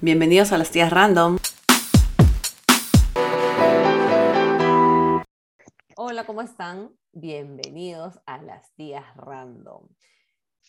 Bienvenidos a las tías random. Hola, ¿cómo están? Bienvenidos a las tías random.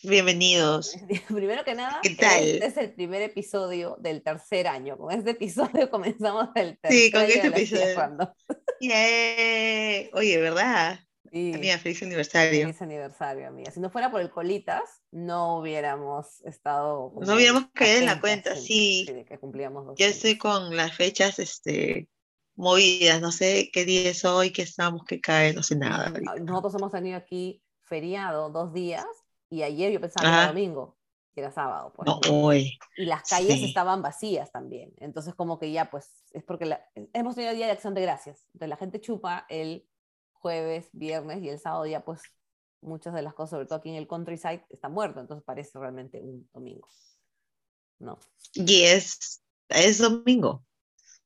Bienvenidos. Primero que nada, ¿Qué tal? este es el primer episodio del tercer año. Con este episodio comenzamos el tercer Sí, con año este de las tías episodio. random. Oye, ¿verdad? Y Amiga, feliz aniversario. feliz aniversario, amiga. Si no fuera por el colitas, no hubiéramos estado. No hubiéramos caído en la cuenta, sí. de que cumplíamos dos Ya años. estoy con las fechas este, movidas. No sé qué día es hoy, qué estamos, qué cae, no sé nada. ahorita. Ah, Nosotros hemos tenido aquí feriado dos días y ayer yo pensaba que era domingo, que era sábado. Pues, No, hoy. Y las calles sí. estaban vacías también. Entonces, como que ya, pues, es porque la- hemos tenido día de acción de gracias. Entonces, la gente chupa el jueves, viernes y el sábado ya, pues, muchas de las cosas, sobre todo aquí en el countryside, está muerto. Entonces, parece realmente un domingo. No, Y es, es domingo.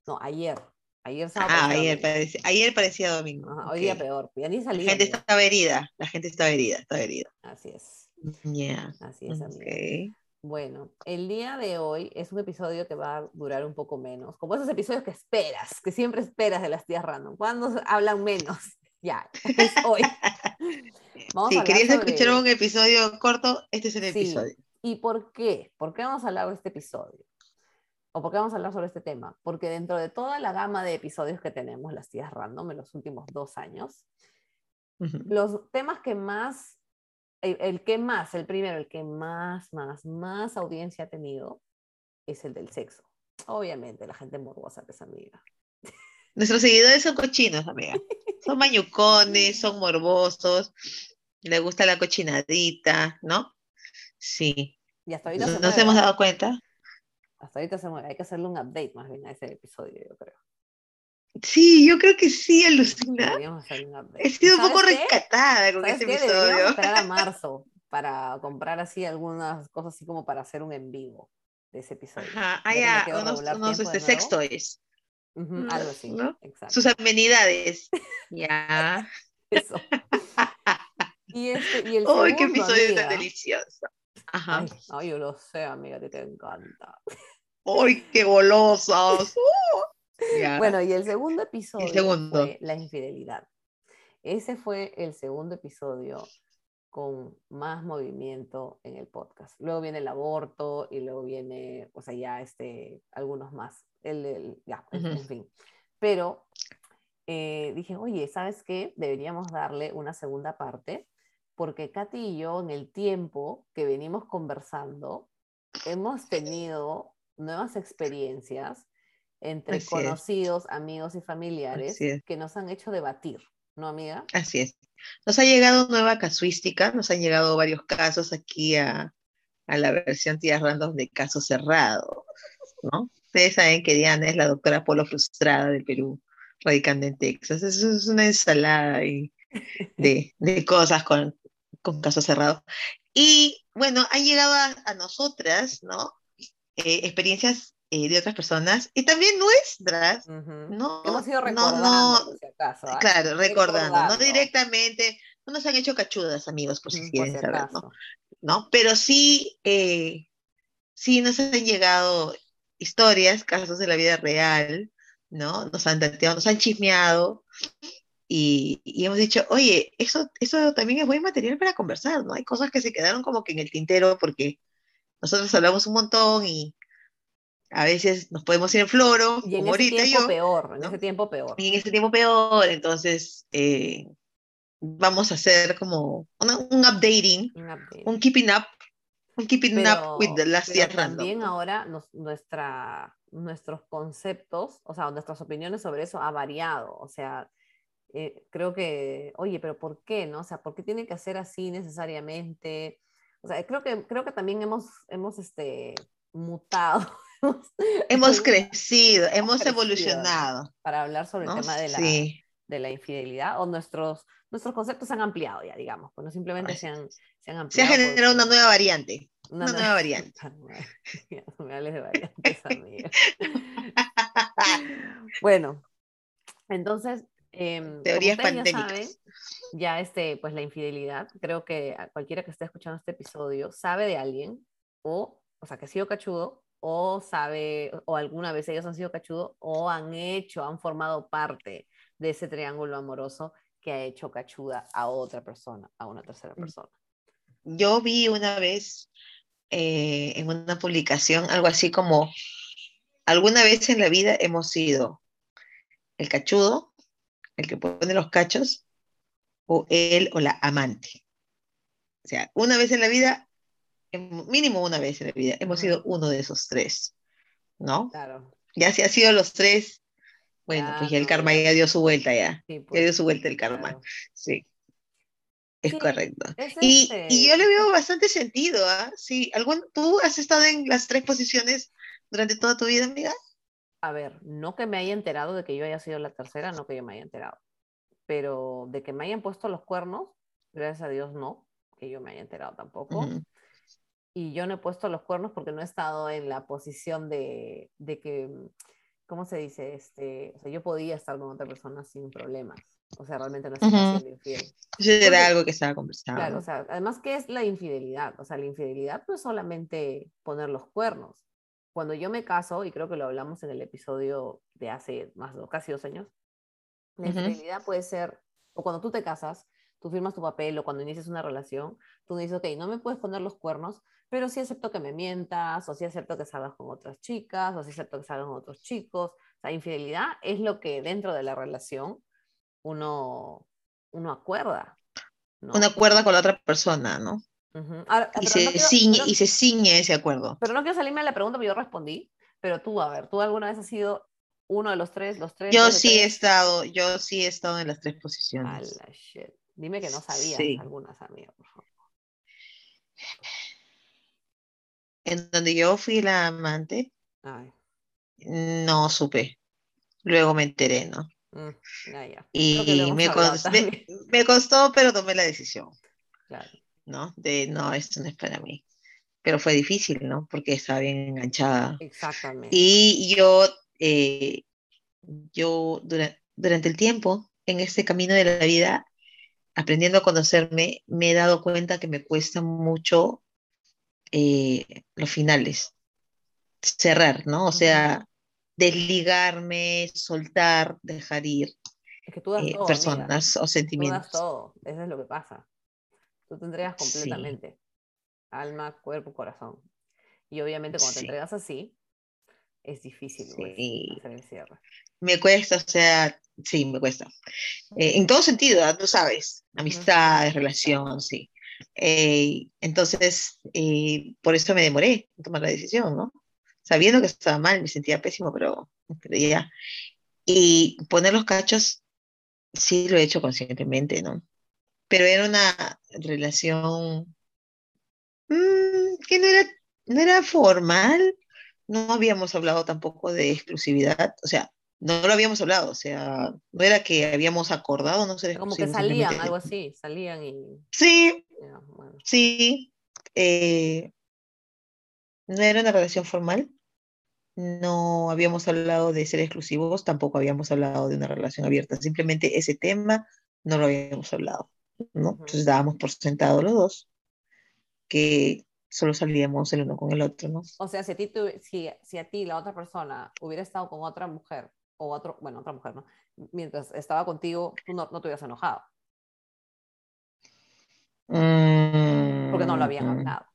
no, ayer. Ayer sábado. Ah, ayer, parecía, ayer parecía domingo. Ajá, hoy día peor. Ya ni La salí. gente amiga. estaba herida. La gente estaba herida, estaba herida. Así es. Ya. Así es, amiga. ok. Bueno, el día de hoy es un episodio que va a durar un poco menos, como esos episodios que esperas, que siempre esperas de las tías random. ¿Cuándo se- hablan menos? Ya, es hoy. Vamos Si querías sobre- escuchar un episodio corto, este es el Sí. episodio. ¿Y por qué? ¿Por qué vamos a hablar de este episodio? ¿O por qué vamos a hablar sobre este tema? Porque dentro de toda la gama de episodios que tenemos, las tías random, en los últimos dos años, Ujú. los temas que más, el, el que más, el primero, el que más, más, más audiencia ha tenido es el del sexo. Obviamente, la gente morbosa que es amiga. Nuestros seguidores son cochinos, amiga. Son mañucones, son morbosos, le gusta la cochinadita, ¿no? Sí. Y hasta ahorita se ¿Nos mueve, hemos ¿ah? dado cuenta? Hasta ahorita se mueve. Hay que hacerle un update más bien a ese episodio, yo creo. Sí, yo creo que sí, alucina. Deberíamos. He sido un ¿Sabes poco qué? rescatada con ¿Sabes ese qué? Deberíamos episodio. esperar a marzo para comprar así algunas cosas así como para hacer un en vivo de ese episodio. Ajá, Ya allá, quedo unos, unos este, sex Mm, algo así. ¿no? Exacto. sus amenidades. Ya. Eso. Y, este, y el ¡Uy, qué segundo, episodio tan delicioso! Ajá. Ay, ay, yo lo sé, amiga, ti te encanta. ¡Uy, qué golosos! Ya. Bueno, y el segundo episodio segundo. fue la infidelidad. Ese fue el segundo episodio con más movimiento en el podcast. Luego viene el aborto y luego viene, o sea, ya este, algunos más. El, el- ya, en- fin. Pero eh, dije, oye, ¿sabes qué? Deberíamos darle una segunda parte, porque Katy y yo en el tiempo que venimos conversando, hemos tenido nuevas experiencias entre Así es. conocidos, amigos y familiares es. que nos han hecho debatir, ¿no, amiga? Así es. Nos ha llegado nueva casuística, nos han llegado varios casos aquí a, a la versión Tías Random de caso cerrado, ¿no? Ustedes saben que Diana es la doctora polo frustrada del Perú, radicando en Texas. Eso es una ensalada de, de cosas con, con caso cerrado. Y bueno, han llegado a, a nosotras, ¿no? Eh, experiencias eh, de otras personas y también nuestras, Ujú. no, Hemos ido no, recordando, no, por si acaso. ¿ah? Claro, recordando, no Recordando. directamente, no nos han hecho cachudas, amigos, por si Mm, Por quieren si saber, ¿no? ¿no? Pero sí, eh, sí nos han llegado historias, casos de la vida real, ¿no? Nos han dateado, nos han chismeado y, y hemos dicho, oye, eso, eso también es buen material para conversar, ¿no? Hay cosas que se quedaron como que en el tintero porque nosotros hablamos un montón y a veces nos podemos ir en floro, Y en como ese ahorita tiempo yo. peor, en ¿no? ese tiempo peor. y en ese tiempo peor, entonces eh, vamos a hacer como una- un updating, Un update. un keeping up, un keeping pero, up with the last year random. también ahora nos- nuestra, nuestros conceptos, o sea, nuestras opiniones sobre eso ha variado. O sea, eh, creo que, oye, pero ¿por qué? No? O sea, ¿por qué tiene que ser así necesariamente? O sea, creo que, creo que también hemos, hemos este, mutado. Hemos crecido, hemos crecido, evolucionado, para hablar sobre el ¿no? tema de la, Sí, de la infidelidad o nuestros, nuestros conceptos se han ampliado ya, digamos, pues no simplemente se han, se han se ha ampliado. generado una nueva variante. una una nueva variante. No me hables de variantes, amiga. Bueno, entonces, como Teorías pandémicas. ya este, pues la infidelidad, creo que a cualquiera que esté escuchando este episodio sabe de alguien, o, o sea, que ha sido cachudo, o sabe, o alguna vez ellos han sido cachudos, o han hecho, han formado parte de ese triángulo amoroso que ha hecho cachuda a otra persona, a una tercera persona. Yo vi una vez eh, en una publicación algo así como, alguna vez en la vida hemos sido el cachudo, el que pone los cachos, o él o la amante. O sea, una vez en la vida, mínimo una vez en la vida, hemos sido uno de esos tres, ¿no? Claro. Ya si ha sido los tres, bueno, pues ya el karma ya dio su vuelta ya. ya pues, dio su vuelta el karma. Sí. Es Sí, correcto. es Y, este- y yo le veo bastante sentido, ¿ah? Sí, ¿algún, ¿tú has estado en las tres posiciones durante toda tu vida, amiga? A ver, no que me haya enterado de que yo haya sido la tercera, no que yo me haya enterado, pero de que me hayan puesto los cuernos, gracias a Dios no, que yo me haya enterado tampoco. Ujú. Y yo no he puesto los cuernos porque no he estado en la posición de, de que, ¿cómo se dice? Este, o sea, yo podía estar con otra persona sin problemas. O sea, realmente no estaba siendo infiel. Eso Porque- era algo que estaba conversando. Claro, o sea, además, ¿qué es la infidelidad? O sea, la infidelidad no es solamente poner los cuernos. Cuando yo me caso, y creo que lo hablamos en el episodio de hace más de casi dos años, la infidelidad puede ser, o cuando tú te casas, tú firmas tu papel, o cuando inicias una relación, tú dices, ok, no me puedes poner los cuernos, pero sí acepto que me mientas, o sí acepto que salgas con otras chicas, o sí acepto que salgas con otros chicos. O sea, infidelidad es lo que dentro de la relación uno, uno acuerda. ¿no? Un acuerdo con la otra persona, ¿no? Ujú. Ahora, Y se, no quiero- ciñe, pero- y se ciñe ese acuerdo. pero no quiero salirme de la pregunta, pero yo respondí. Pero tú, a ver, ¿tú alguna vez has sido uno de los tres, los tres? Yo sí he tres? estado, yo sí he estado en las tres A posiciones. la shit. Dime que no sabías Sí. algunas, amigas, por favor. En donde yo fui la amante, Ay, no supe. Luego me enteré, ¿no? mm, ya, Y me, hablado cos- me, me costó, pero tomé la decisión, Claro. ¿no? De no, esto no es para mí. Pero fue difícil, ¿no? Porque estaba bien enganchada. Exactamente. Y yo, eh, yo dura- durante el tiempo, en este camino de la vida, aprendiendo a conocerme, me he dado cuenta que me cuesta mucho eh, los finales, cerrar, ¿no? O sea, desligarme, soltar, dejar ir Es que tú das eh, todo, amiga. personas o Tú das sentimientos. todo. Eso es lo que pasa. Tú te entregas Sí. completamente. Alma, cuerpo, corazón. Y obviamente cuando te entregas así, es difícil pues, Sí. hacer el cierre. Me cuesta, o sea, sí, me cuesta. Eh, en todo sentido, ¿ah? tú sabes, amistades, relación, sí. Eh, entonces, eh, por eso me demoré en tomar la decisión, ¿no? Sabiendo que estaba mal, me sentía pésimo, pero, pero ya. Y poner los cachos, sí lo he hecho conscientemente, ¿no? Pero era una relación mm, que no era, no era formal, no habíamos hablado tampoco de exclusividad, o sea, no lo habíamos hablado, o sea, no era que habíamos acordado no ser Como que salían, algo así, salían y Sí, bueno. sí, eh, no era una relación formal, no habíamos hablado de ser exclusivos, tampoco habíamos hablado de una relación abierta, simplemente ese tema no lo habíamos hablado, ¿no? Ujú. Entonces dábamos por sentado los dos que solo salíamos el uno con el otro, ¿no? O sea, si a ti, tu- si, si a ti la otra persona hubiera estado con otra mujer, o otro, bueno, otra mujer, ¿no? Mientras estaba contigo, tú no, no te hubieras enojado, porque no lo habían Mm, hablado.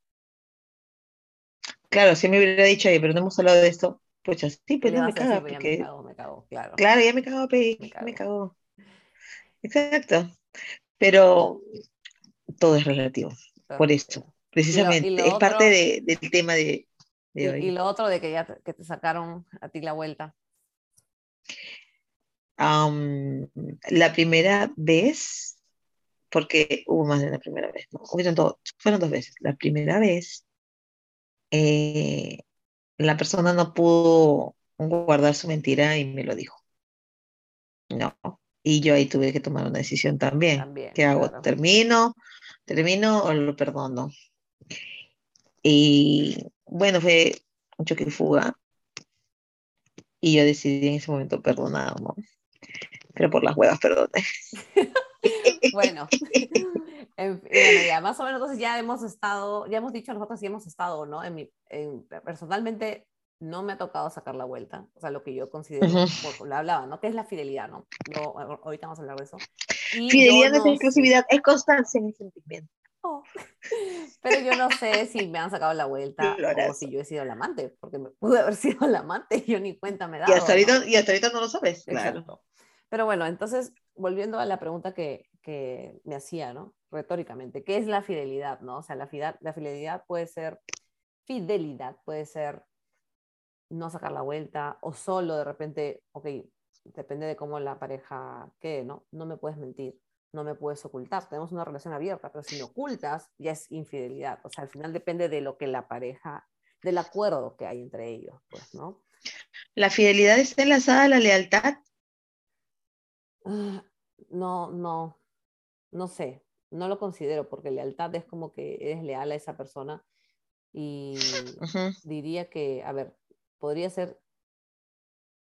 Claro, si me hubiera dicho, "Oye, pero no hemos hablado de esto, pues sí, Y pues me decir, caga, "Pues ya me porque, cago, me cago, claro. claro, ya me cago, pe, Me me cago. cago. Exacto, pero todo es relativo, por eso, precisamente, lo es parte otro- de- del tema de, de Y, hoy. y lo otro de que ya te, que te sacaron a ti la vuelta. Am, la primera vez, porque hubo más de una primera vez, ¿no? Hubieron dos, fueron dos veces. La primera vez, eh, la persona no pudo guardar su mentira y me lo dijo. No. Y yo ahí tuve que tomar una decisión también. También, ¿Qué hago? claro. ¿Termino? ¿Termino o lo perdono? Y bueno, fue un choque y fuga. Y yo decidí en ese momento perdonar, ¿no? Pero por las huevas, perdoné. Bueno, en ya más o menos entonces ya hemos estado, ya hemos dicho nosotros si hemos estado o no. En mi, en- personalmente no me ha tocado sacar la vuelta, o sea, lo que yo considero, lo hablaba, ¿no? ¿Qué es la fidelidad, no? ahorita vamos a hablar de eso. fidelidad no es exclusividad, es constancia en el sentimiento. Oh. Pero yo no sé si me han sacado la vuelta o si yo he sido el amante, porque me pude haber sido el amante y yo ni cuenta me da. Y hasta, ahorita, y hasta ahorita no lo sabes, claro. Pero bueno, entonces, volviendo a la pregunta que, que me hacía, ¿no? Retóricamente, ¿qué es la fidelidad, no? O sea, la, la fidelidad puede ser, fidelidad puede ser no sacar la vuelta o solo de repente, ok, depende de cómo la pareja quede, ¿no? No me puedes mentir, no me puedes ocultar. Tenemos una relación abierta, pero si me ocultas, ya es infidelidad. O sea, al final depende de lo que la pareja, del acuerdo que hay entre ellos, pues, ¿no? ¿La fidelidad está enlazada a la lealtad? Ah, no, no, no sé, no lo considero porque lealtad es como que eres leal a esa persona y diría que, a ver, podría ser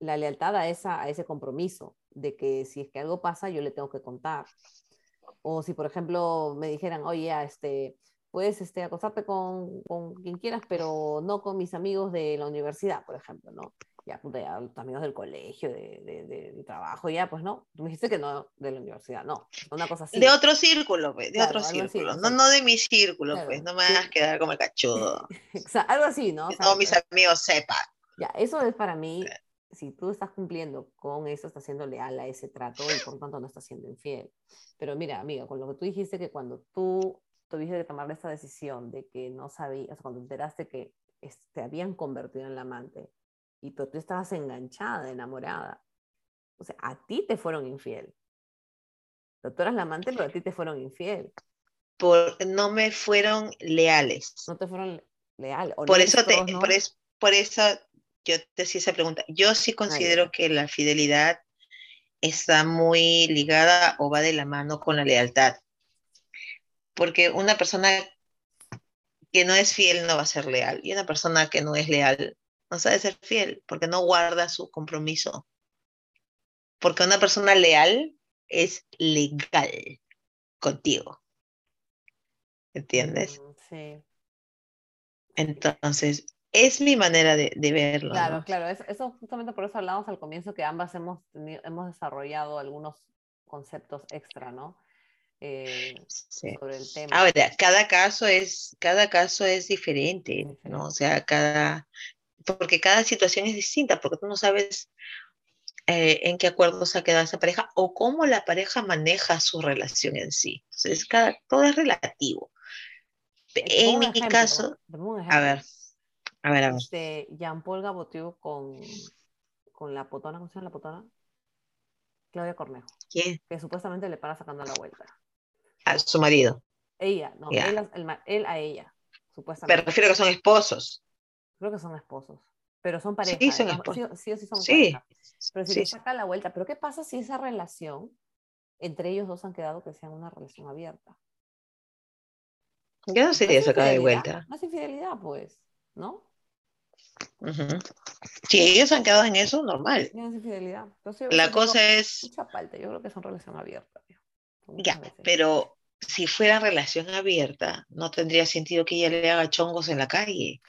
la lealtad a, esa, a ese compromiso de que si es que algo pasa yo le tengo que contar. O si, por ejemplo, me dijeran, oye, este, puedes este, acostarte con, con quien quieras, pero no con mis amigos de la universidad, por ejemplo, ¿no? Ya, ya los amigos del colegio, de, de, trabajo, ya, pues no, tú me dijiste que no de la universidad, no, una cosa así. De otro círculo, pues, de otro círculo, no, no de mi círculo, pues, no me vas a quedar como el cachudo. algo así, ¿no? Que todos mis amigos sepan. Ya, eso es para mí, si tú estás cumpliendo con eso, estás siendo leal a ese trato y por tanto no estás siendo infiel. Pero mira, amiga, con lo que tú dijiste que cuando tú tuviste que tomar esta decisión de que no sabías, o sea, cuando enteraste que te habían convertido en la amante, y tú, estabas enganchada, enamorada. O sea, a ti te fueron infiel. Eras la amante, pero a ti te fueron infiel. Por, no me fueron leales. No te fueron leales. Por eso, te, por, por, eso yo te hacía esa pregunta. Yo sí ah, considero que la fidelidad está muy ligada o va de la mano con la lealtad. Porque una persona que no es fiel no va a ser leal. Y una persona que no es leal no sabe ser fiel porque no guarda su compromiso. Porque una persona leal es legal contigo. ¿Entiendes? Mm, sí. Entonces, es mi manera de, verlo. Claro, claro. Eso, justamente por eso hablamos al comienzo que ambas hemos, hemos desarrollado algunos conceptos extra, ¿no? Eh, sobre el tema. Ahora, cada caso es, cada caso es diferente, ¿no? O sea, cada, porque cada situación es distinta, porque tú no sabes eh, en qué acuerdo se ha quedado esa pareja o cómo la pareja maneja su relación en sí. Entonces, cada, todo es relativo. En mi caso, a ver, a ver, a ver. Este, Jean-Paul Gabotiu con, con la potona, ¿cómo se llama la potona? Claudia Cornejo. ¿Quién? Que supuestamente le para sacando la vuelta. A su marido. Ella, no, él, él, a ella, supuestamente. Me refiero que son esposos. Creo que son esposos. Pero son pareja. Sí, son esposos. Sí, sí, son sí. Pero si le saca la vuelta, ¿pero qué pasa si esa relación entre ellos dos han quedado que sea una relación abierta? Ya no sería sacada de vuelta. No es infidelidad, pues, ¿no? Si ellos han quedado en eso, normal. No es infidelidad. la cosa es. Mucha falta. Yo creo que son relación abierta. Ya, pero si fuera relación abierta, no tendría sentido que ella le haga chongos en la calle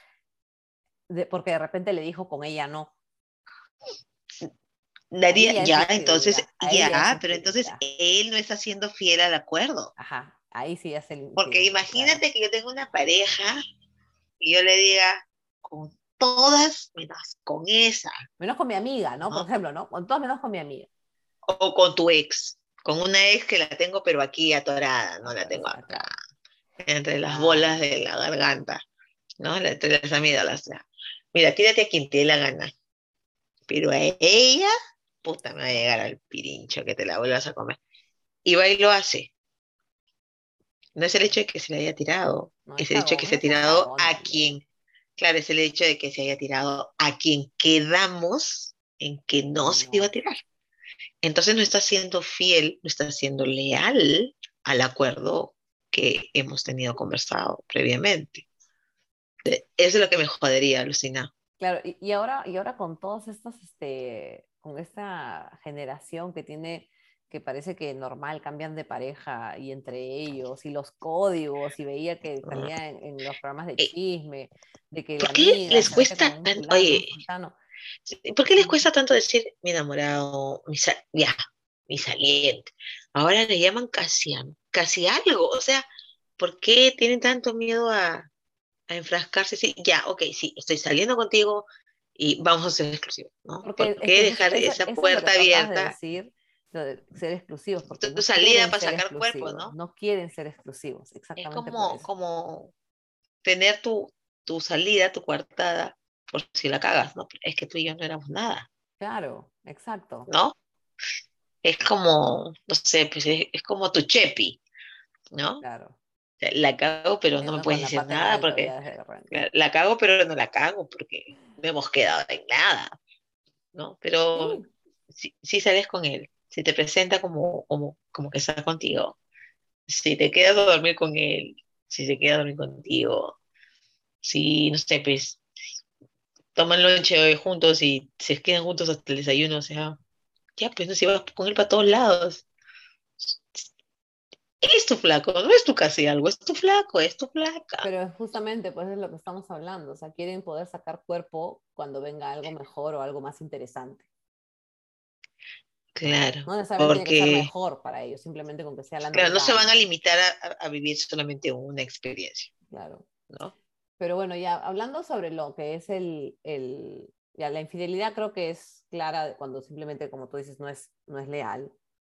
porque de repente le dijo con ella no. Daría, ya, entonces, ya, pero entonces él no está siendo fiel al acuerdo. Ajá, ahí sí es el. Porque imagínate que yo tengo una pareja y yo le diga con todas menos con esa. Menos con mi amiga, ¿no? Por ejemplo, ¿no? Con todas menos con mi amiga. O con tu ex, con una ex que la tengo pero aquí atorada, no la tengo acá, entre las bolas de la garganta, ¿no? Entre las amígdalas. Mira, tírate a quien te dé la gana. Pero a ella, puta, me va a llegar al pirincho que te la vuelvas a comer. Y va y lo hace. No es el hecho de que se le haya tirado, es el hecho de que se ha tirado a quien, claro, es el hecho de que se haya tirado a quien quedamos en que no, se iba a tirar. Entonces no está siendo fiel, no está siendo leal al acuerdo que hemos tenido conversado previamente. Eso es lo que me jodería, Lucina. Claro, y, y, ahora, y ahora con todas estas, este, con esta generación que tiene que parece que normal cambian de pareja y entre ellos y los códigos y veía que Ah. salía en, en los programas de Eh, chisme de que ¿Por qué amiga les cuesta con un tan- fulano, un oye. ¿Por qué les cuesta tanto decir mi enamorado, mi sa- ya, mi saliente? Ahora le llaman casi, casi algo. O sea, ¿por qué tienen tanto miedo a, a enfrascarse? Sí, ya, ok, sí, estoy saliendo contigo y vamos a ser exclusivos, ¿no? Porque ¿Por es qué dejar eso- esa eso es puerta acabas de abierta? decir, lo de ser exclusivos, porque Tu no salida para sacar cuerpo, ¿no? no quieren ser exclusivos, Es exactamente por como, como tener tu, tu salida, tu coartada, por si la cagas, ¿no? Es que tú y yo no éramos nada, Claro, exacto. ¿no? Es como, no sé, pues es, es como tu chepi, ¿no? Claro. Sea, La cago, pero no me puedes decir nada porque la, la cago, pero no la cago porque no hemos quedado en nada, ¿no? Pero Sí, si, si sales con él, si te presenta como, como, como que está contigo, si te quedas a dormir con él, si se queda a dormir contigo, si, no sé, pues, toman lonche hoy juntos y se quedan juntos hasta el desayuno, o sea, ya, pues, no, si vas con él para todos lados. Es tu flaco, no es tu casi algo, es tu flaco, es tu flaca. pero justamente pues es lo que estamos hablando, o sea, quieren poder sacar cuerpo cuando venga algo mejor o algo más interesante. Claro, No necesariamente tiene que ser porque, mejor para ellos, simplemente con que sea la claro, no se van a limitar a, a- a vivir solamente una experiencia, Claro. ¿no? Pero bueno, ya hablando sobre lo que es el, el- ya la infidelidad creo que es clara cuando simplemente, como tú dices, no es, no es leal,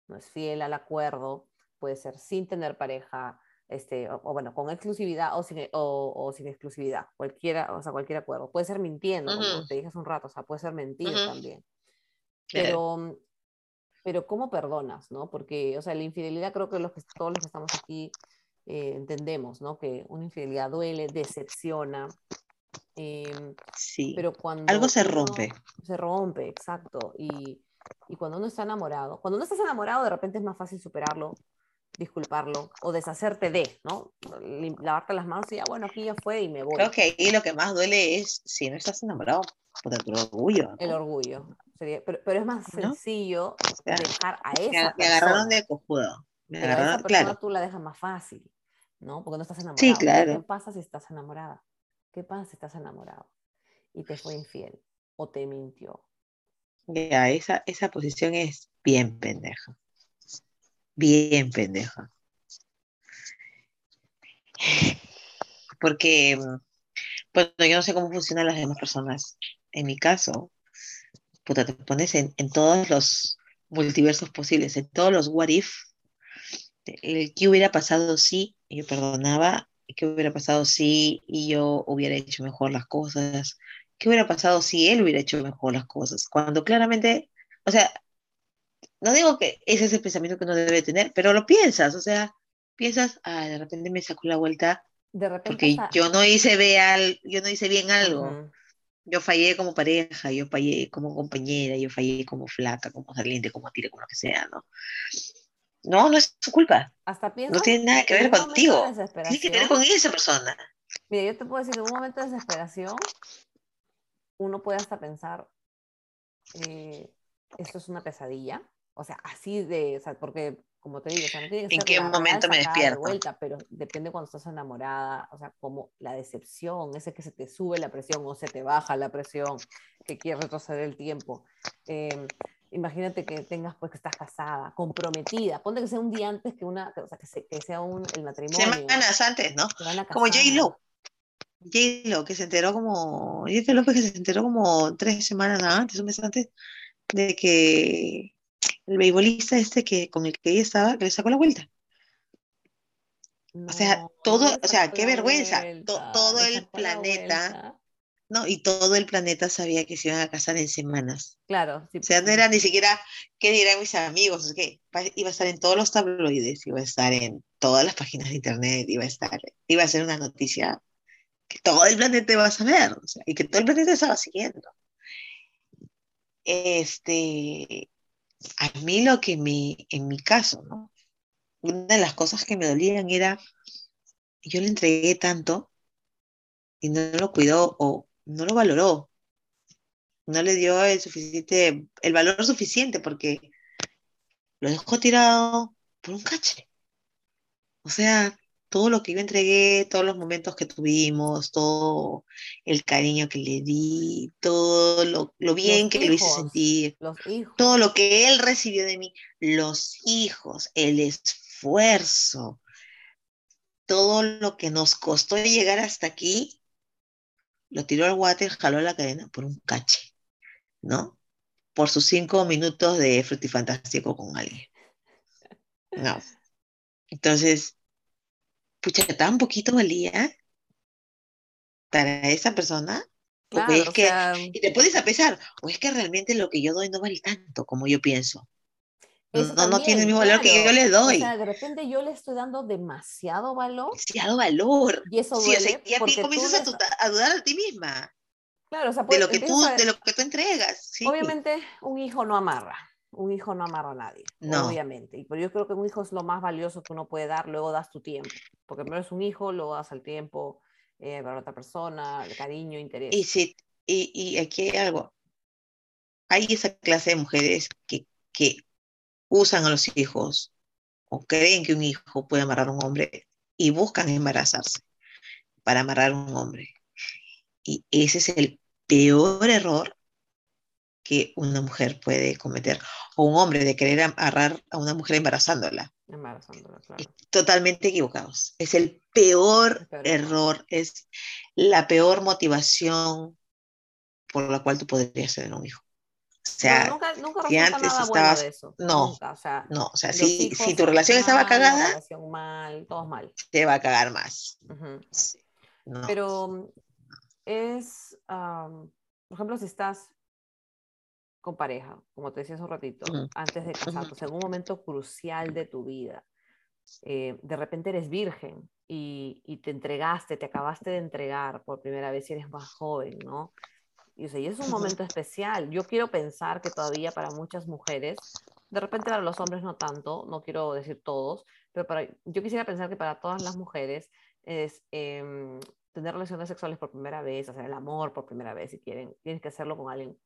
no es fiel al acuerdo, puede ser sin tener pareja, este, o, o bueno, con exclusividad o sin, o, o sin exclusividad, cualquiera, o sea, cualquier acuerdo. Puede ser mintiendo, como Ujú, te dije hace un rato, o sea, puede ser mentir ujú, también. claro. Pero, pero ¿cómo perdonas, no? Porque, o sea, la infidelidad creo que, los que todos los que estamos aquí eh, entendemos, ¿no? Que una infidelidad duele, decepciona, em, Sí, pero algo cuando se uno rompe. se rompe, exacto, y, y cuando uno está enamorado, cuando uno estás enamorado de repente es más fácil superarlo, disculparlo o deshacerte de, ¿no? Lavarte las manos y ya, bueno, aquí ya fue y me Creo voy. que ahí lo que más duele es si no estás enamorado, puta, tu orgullo, El orgullo. Sería, pero, pero es más ¿No? sencillo O sea, dejar a me, esa ag- me agarraron persona. de cojudo. Me pero a esa persona claro. tú la dejas más fácil, ¿no? Porque no estás Sí, enamorado. ¿qué claro. pasa si estás enamorada? ¿Qué pasa si estás enamorado y te fue infiel o te mintió? Ya, esa, esa posición es bien pendeja. Bien pendeja. Porque, bueno, yo no sé cómo funcionan las demás personas. En mi caso, puta, te pones en, en todos los multiversos posibles, en todos los what if, el qué hubiera pasado si yo perdonaba, qué hubiera pasado si yo hubiera hecho mejor las cosas, qué hubiera pasado si él hubiera hecho mejor las cosas, cuando claramente, o sea, no digo que ese es el pensamiento que uno debe tener, pero lo piensas, o sea, piensas, ah, de repente me sacó la vuelta De repente porque yo no hice al- yo no hice bien algo, yo fallé como pareja, yo fallé como compañera, yo fallé como flaca, como saliente, como tire, como lo que sea, ¿no? No, no es su culpa. Hasta No piensas tiene nada que ver momento de contigo. Tiene que ver con esa persona. Mira, yo te puedo decir, en un momento de desesperación, uno puede hasta pensar, eh, esto es una pesadilla. O sea, así de, o sea, porque, como te digo, o sea, no tiene que ¿En ser qué momento me de despierto? vuelta, pero depende cuando estás enamorada, o sea, como la decepción, ese que se te sube la presión o se te baja la presión, que quieres retroceder el tiempo. Eh, imagínate que tengas, pues, que estás casada, comprometida, ponte que sea un día antes que una, o sea, que, se- que sea un, el matrimonio, Semanas antes, ¿no? Como. J-Lo. J-Lo, que se enteró como. López, que se enteró como tres semanas antes, un mes antes, de que el beisbolista este que, con el que ella estaba, que le sacó la vuelta. O sea, No, todo, no o sea, qué vergüenza. Vuelta, todo el planeta. ¿no? Y todo el planeta sabía que se iban a casar en semanas. Claro, sí, O sea, no era ni siquiera qué dirán mis amigos, es que iba a estar en todos los tabloides, iba a estar en todas las páginas de internet, iba a estar, iba a ser una noticia que todo el planeta iba a saber, o sea, y que todo el planeta estaba siguiendo. Este, a mí lo que me, en mi caso, ¿no? Una de las cosas que me dolían era, yo le entregué tanto y no lo cuidó o no lo valoró, no le dio el suficiente, el valor suficiente, porque lo dejó tirado por un cache. O sea, todo lo que yo entregué, todos los momentos que tuvimos, todo el cariño que le di, todo lo, bien que lo hice sentir, todo lo que él recibió de mí, los hijos, el esfuerzo, todo lo que nos costó llegar hasta aquí, lo tiró al water, jaló la cadena por un cache, ¿no? Por sus cinco minutos de frutifantástico con alguien. No. Entonces, pucha, tan poquito valía para esa persona. es que, y te puedes a pesar, o es que realmente lo que yo doy no vale tanto como yo pienso. No, no, tiene el mismo valor que yo le doy. O sea, de repente yo le estoy dando demasiado valor. Demasiado valor. Y eso duele sí, y a ti comienzas a, dudar a ti misma. Claro, o sea, de lo que tú, de lo que tú entregas. Obviamente, un hijo no amarra un hijo no amarra a nadie, obviamente. Pero yo creo que un hijo es lo más valioso que uno puede dar, luego das tu tiempo. Porque primero es un hijo, luego das el tiempo eh, para otra persona, el cariño, interés. Y, si, y, y aquí hay algo. Hay esa clase de mujeres que, que usan a los hijos o creen que un hijo puede amarrar a un hombre y buscan embarazarse para amarrar a un hombre. Y ese es el peor error que una mujer puede cometer, o un hombre de querer agarrar a una mujer embarazándola. Embarazándola, claro. Totalmente equivocados. Es el peor, error, es la peor motivación por la cual tú podrías tener un hijo. O sea, nunca, nunca si antes nada estabas, de eso. No, o sea, no, o sea, si, si tu relación estaba cagada, relación mal, todo mal. Te va a cagar más. Pero es, por ejemplo, si estás con pareja, como te decía hace un ratito, antes de casarte, en un momento crucial de tu vida. Eh, de repente eres virgen y, y, te entregaste, te acabaste de entregar por primera vez y eres más joven, ¿no? Y, o sea, y es un momento especial. Yo quiero pensar que todavía para muchas mujeres, de repente para los hombres no tanto, no quiero decir todos, pero para, yo quisiera pensar que para todas las mujeres es em, tener relaciones sexuales por primera vez, hacer el amor por primera vez, si quieren, tienes que hacerlo con alguien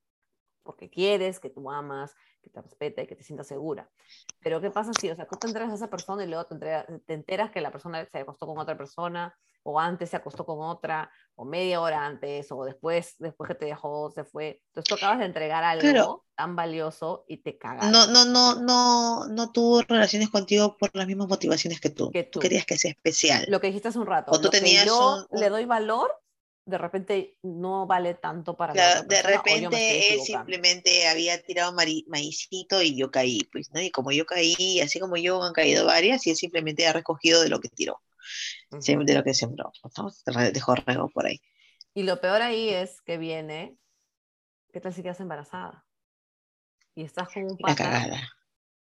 porque quieres, que tú amas, que te respeta y que te sientas segura. Pero ¿qué pasa si, o sea, tú te enteras a esa persona y luego te, te enteras que la persona se acostó con otra persona, o antes se acostó con otra, o media hora antes, o después, después que te dejó, se fue. Entonces tú acabas de entregar algo tan valioso y te cagas. No, no, no, no, no tuvo relaciones contigo por las mismas motivaciones que tú. Que tú. querías que sea especial. Lo que dijiste hace un rato. O tú tenías yo le doy valor de repente no vale tanto para De repente él simplemente había tirado maicito y yo caí, pues, ¿no? Y como yo caí, así como yo han caído varias, y él simplemente ha recogido de lo que tiró, de lo que sembró, Dejó rego por ahí. Y lo peor ahí es que viene, ¿qué tal si quedas embarazada? Y estás con un pata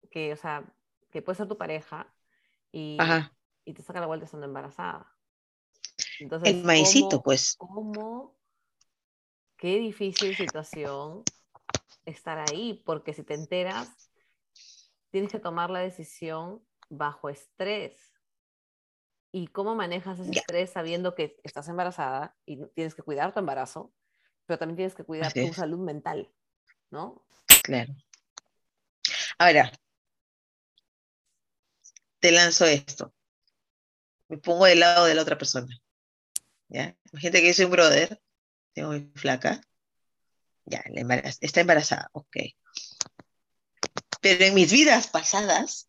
que, o sea, que puede ser tu pareja y, y te saca la vuelta estando embarazada el maicito, pues. ¿Cómo? Qué difícil situación estar ahí, porque si te enteras, tienes que tomar la decisión bajo estrés. ¿Y cómo manejas ese estrés sabiendo que estás embarazada y tienes que cuidar tu embarazo, pero también tienes que cuidar tu salud mental, ¿no? Claro. Ahora, te lanzo esto. Me pongo del lado de la otra persona. ¿Ya? Imagínate que yo un brother, tengo muy flaca, ya, está embarazada, ok. Pero en mis vidas pasadas,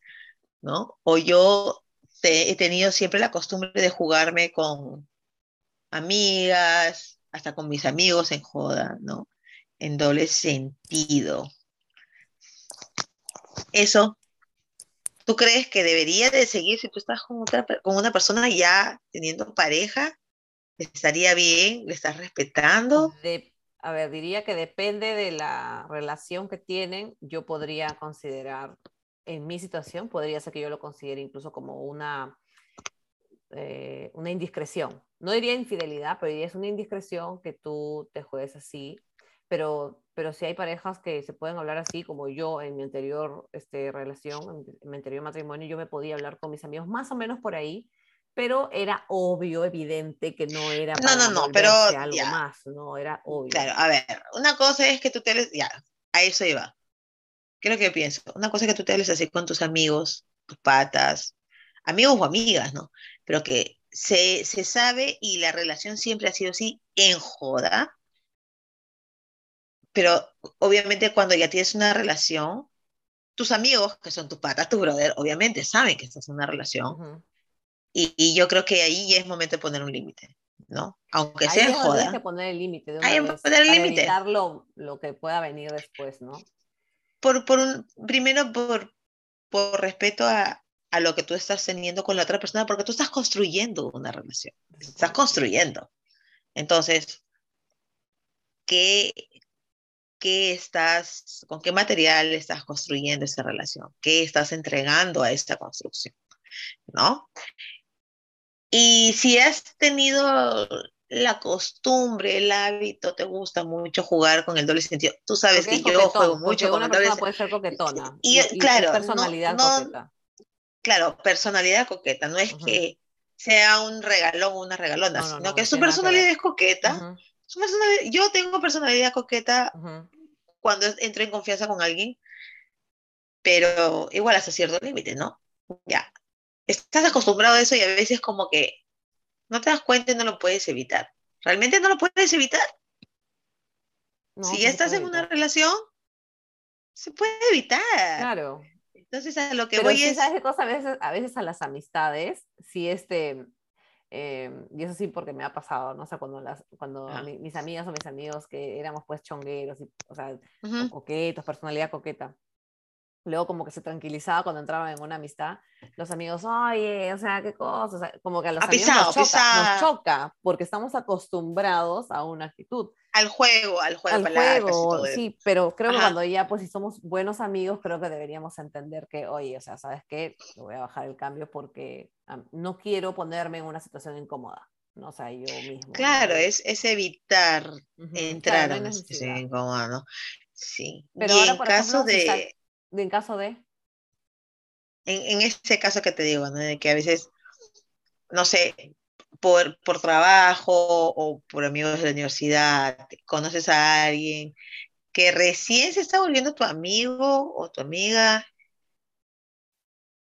¿no? O yo he tenido siempre la costumbre de jugarme con amigas, hasta con mis amigos en joda, ¿no? En doble sentido. Eso, ¿tú crees que debería de seguir si tú estás con, otra, con una persona ya teniendo pareja? ¿Estaría bien? ¿Le estás respetando? a ver, diría que depende de la relación que tienen. Yo podría considerar, en mi situación, podría ser que yo lo considere incluso como una, eh, una indiscreción. No diría infidelidad, pero diría es una indiscreción que tú te juegues así. Pero, pero si hay parejas que se pueden hablar así, como yo en mi anterior este, relación, en mi anterior matrimonio, yo me podía hablar con mis amigos más o menos por ahí pero era obvio, evidente que no era para no, no, no, pero algo más, no, era obvio. Claro, a ver, una cosa es que tú te ya, a eso iba. ¿Qué es lo que pienso? Una cosa que tú te hables así con tus amigos, tus patas, amigos o amigas, ¿no? Pero que se, se sabe y la relación siempre ha sido así en joda. Pero obviamente cuando ya tienes una relación, tus amigos, que son tus patas, tu brother, obviamente saben que estás en una relación. Y, y yo creo que ahí ya es momento de poner un límite, ¿no? Aunque Ahí sea donde tienes que joda. poner el límite de hay que poner el límite. evitar lo, lo que pueda venir después, ¿no? Por, por un, primero, por, por respeto a, a lo que tú estás teniendo con la otra persona, porque tú estás construyendo una relación. Estás construyendo. Entonces, ¿qué, qué estás, con qué material estás construyendo esa relación? ¿Qué estás entregando a esta construcción? ¿No? Y si has tenido la costumbre, el hábito, te gusta mucho jugar con el doble sentido, tú sabes Porque que yo coquetón, juego mucho con el doble sentido. puede ser coquetona Y, claro, no, personalidad no, coqueta. claro, personalidad coqueta, no es que sea un regalón o una regalona, No, no, sino no, que no su personalidad es coqueta. Ujú, Su personalidad- yo tengo personalidad coqueta cuando entro en confianza con alguien, pero igual hasta cierto límite, ¿no? Ya, estás acostumbrado a eso y a veces como que no te das cuenta y no lo puedes evitar. Realmente no lo puedes evitar. No, Si sí ya estás en una relación, se puede evitar. Claro. Entonces a lo que Pero voy es, ¿sabes qué cosa? A veces, a veces a las amistades, sí, este, eh, y eso sí porque me ha pasado, ¿no? O sea, cuando, las, cuando mi- mis amigas o mis amigos que éramos pues chongueros, y, o sea, coquetos, personalidad coqueta, luego como que se tranquilizaba cuando entraban en una amistad, los amigos, oye, o sea, qué cosa, o sea, como que a los ha amigos nos choca, nos choca, porque estamos acostumbrados a una actitud. al juego, al juego Al palabras juego, sí, pero creo que Ajá. cuando ya, pues si somos buenos amigos, creo que deberíamos entender que, oye, o sea, ¿sabes qué? Le voy a bajar el cambio porque no quiero ponerme en una situación incómoda, ¿no? O sea, yo mismo. ¿no? Claro, es, es evitar Ujú, claro, entrar no a hay una situación incómoda, ¿no? Sí. Pero Y ahora, en por caso ejemplo, si de, en caso de, en, en ese caso que te digo, ¿no? De que a veces, no sé, por, por trabajo o por amigos de la universidad, conoces a alguien que recién se está volviendo tu amigo o tu amiga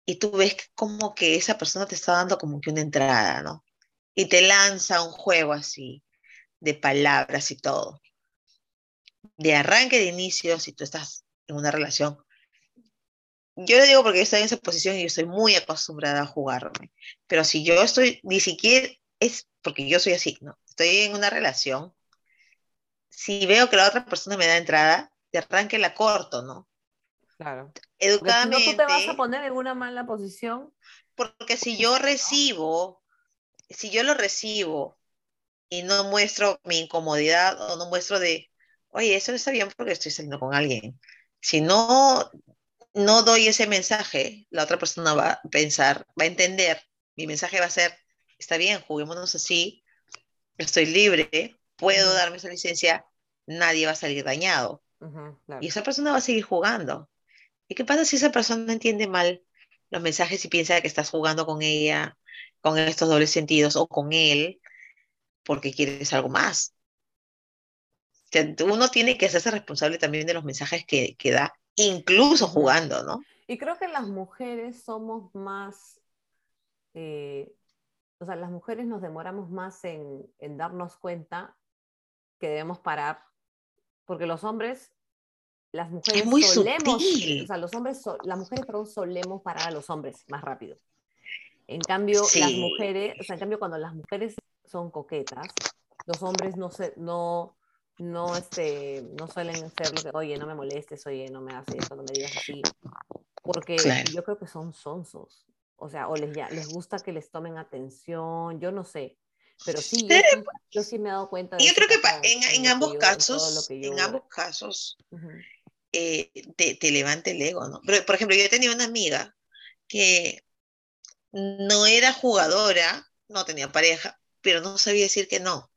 y tú ves como que esa persona te está dando como que una entrada, ¿no? Y te lanza un juego así, de palabras y todo. De arranque de inicio, si tú estás en una relación. Yo lo digo porque yo estoy en esa posición y yo estoy muy acostumbrada a jugarme. Pero si yo estoy, ni siquiera es porque yo soy así, ¿no? Estoy en una relación. Si veo que la otra persona me da entrada, de arranque la corto, ¿no? claro. Si no, tú te vas a Educadamente, poner en una mala posición. porque si yo recibo, si yo lo recibo y no muestro mi incomodidad o no muestro de, oye, eso no está bien porque estoy saliendo con alguien. Si no, no doy ese mensaje, la otra persona va a pensar, va a entender, mi mensaje va a ser, está bien, juguémonos así, estoy libre, puedo darme esa licencia, nadie va a salir dañado. ujú, Y claro. esa persona va a seguir jugando. ¿Y qué pasa si esa persona entiende mal los mensajes y piensa que estás jugando con ella, con estos dobles sentidos, o con él, porque quieres algo más? Uno tiene que hacerse responsable también de los mensajes que, que da, incluso jugando, ¿no? Y creo que las mujeres somos más, eh, o sea, las mujeres nos demoramos más en, en darnos cuenta que debemos parar, porque los hombres, las Es mujeres muy solemos, o sutil. sea, los hombres, so- las mujeres, perdón, solemos parar a los hombres más rápido. En cambio, las mujeres, o sea, en cambio, cuando las mujeres son coquetas, los hombres no se, no, no, este, no suelen ser lo que, oye, no me molestes, oye, no me haces esto, no me digas así, porque claro. yo creo que son sonsos, o sea, o les, ya, les gusta que les tomen atención, yo no sé, pero sí, yo sí, yo sí me he dado cuenta de yo creo que en, en ambos yo, casos, en yo, ambos casos, eh, te, te levanta el ego, ¿no? Pero, por ejemplo, yo tenía una amiga que no era jugadora, no tenía pareja, pero no sabía decir que no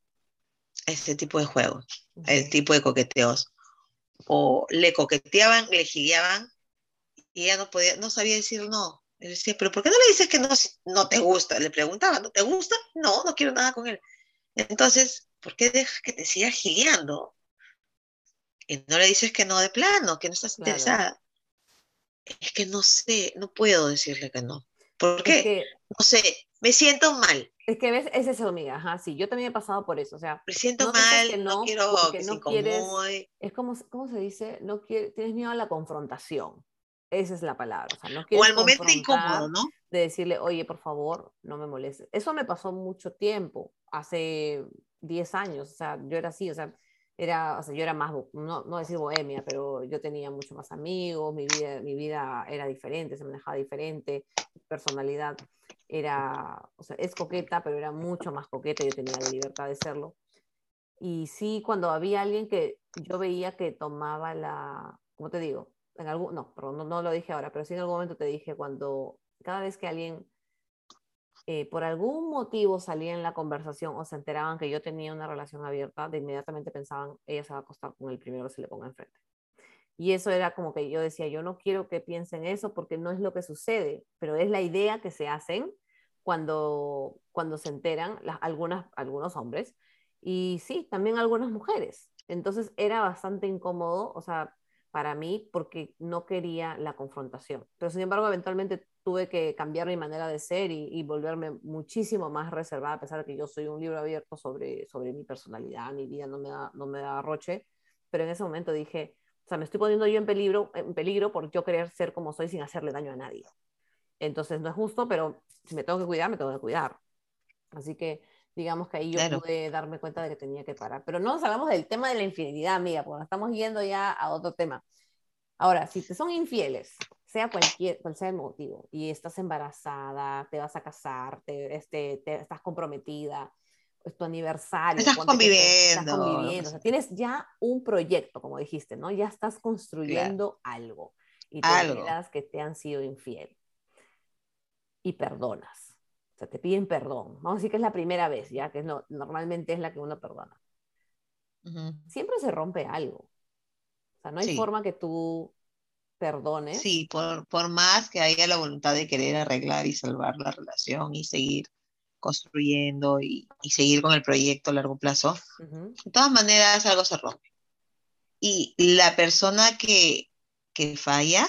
a este tipo de juegos, a este tipo de coqueteos. O le coqueteaban, le gileaban y ella no podía, no sabía decir no. Y decía, pero ¿por qué no le dices que no, no te gusta? Le preguntaba, ¿no te gusta? No, no quiero nada con él. Entonces, ¿por qué dejas que te siga gileando? Y no le dices que no de plano, que no estás claro, interesada. Es que no sé, no puedo decirle que no. ¿Por qué? no sé, me siento mal. Es que ves, es eso, amiga, ajá, sí, yo también he pasado por eso, o sea. Me siento mal, no, quiero que no quieres, Es como, ¿cómo se dice? No quiere, tienes miedo a la confrontación. Esa es la palabra. O, sea, no o al momento incómodo, ¿no? De decirle, oye, por favor, no me molestes. Eso me pasó mucho tiempo, hace 10 años, o sea, yo era así, o sea, era, o sea, yo era más, no, no decir bohemia, pero yo tenía mucho más amigos, mi vida, mi vida era diferente, se manejaba diferente, personalidad era, o sea, es coqueta, pero era mucho más coqueta, yo tenía la libertad de serlo. Y sí, cuando había alguien que yo veía que tomaba la, ¿cómo te digo? En algún, no, perdón, no, no lo dije ahora, pero sí en algún momento te dije cuando cada vez que alguien eh, por algún motivo salía en la conversación o se enteraban que yo tenía una relación abierta, de inmediatamente pensaban, ella se va a acostar con el primero que se le ponga enfrente. Y eso era como que yo decía, yo no quiero que piensen eso porque no es lo que sucede, pero es la idea que se hacen cuando, cuando se enteran las, algunas, algunos hombres y sí, también algunas mujeres. Entonces era bastante incómodo, o sea, para mí porque no quería la confrontación. Pero sin embargo, eventualmente tuve que cambiar mi manera de ser y, volverme muchísimo más reservada, a pesar de que yo soy un libro abierto sobre, sobre mi personalidad, mi vida no me, da, no me da roche. Pero en ese momento dije, o sea, me estoy poniendo yo en peligro, en peligro por yo querer ser como soy sin hacerle daño a nadie. Entonces no es justo, pero si me tengo que cuidar, me tengo que cuidar. Así que digamos que ahí yo pude darme cuenta de que tenía que parar. Pero no nos hablamos del tema de la infidelidad, amiga, porque estamos yendo ya a otro tema. Ahora, si te son infieles, sea cualquier, cual sea el motivo, y estás embarazada, te vas a casar, te, este, te estás comprometida, es tu aniversario. Estás conviviendo. Estás conviviendo. O sea, tienes ya un proyecto, como dijiste, ¿no? Ya estás construyendo algo. Y te algo. que te han sido infiel. Y perdonas sea, te piden perdón. Vamos a decir que es la primera vez, ya que no, normalmente es la que uno perdona. Siempre se rompe algo. O sea, no hay forma que tú perdones. Sí, por, por más que haya la voluntad de querer arreglar y salvar la relación y seguir construyendo y, y seguir con el proyecto a largo plazo, de todas maneras algo se rompe. Y la persona que, que falla,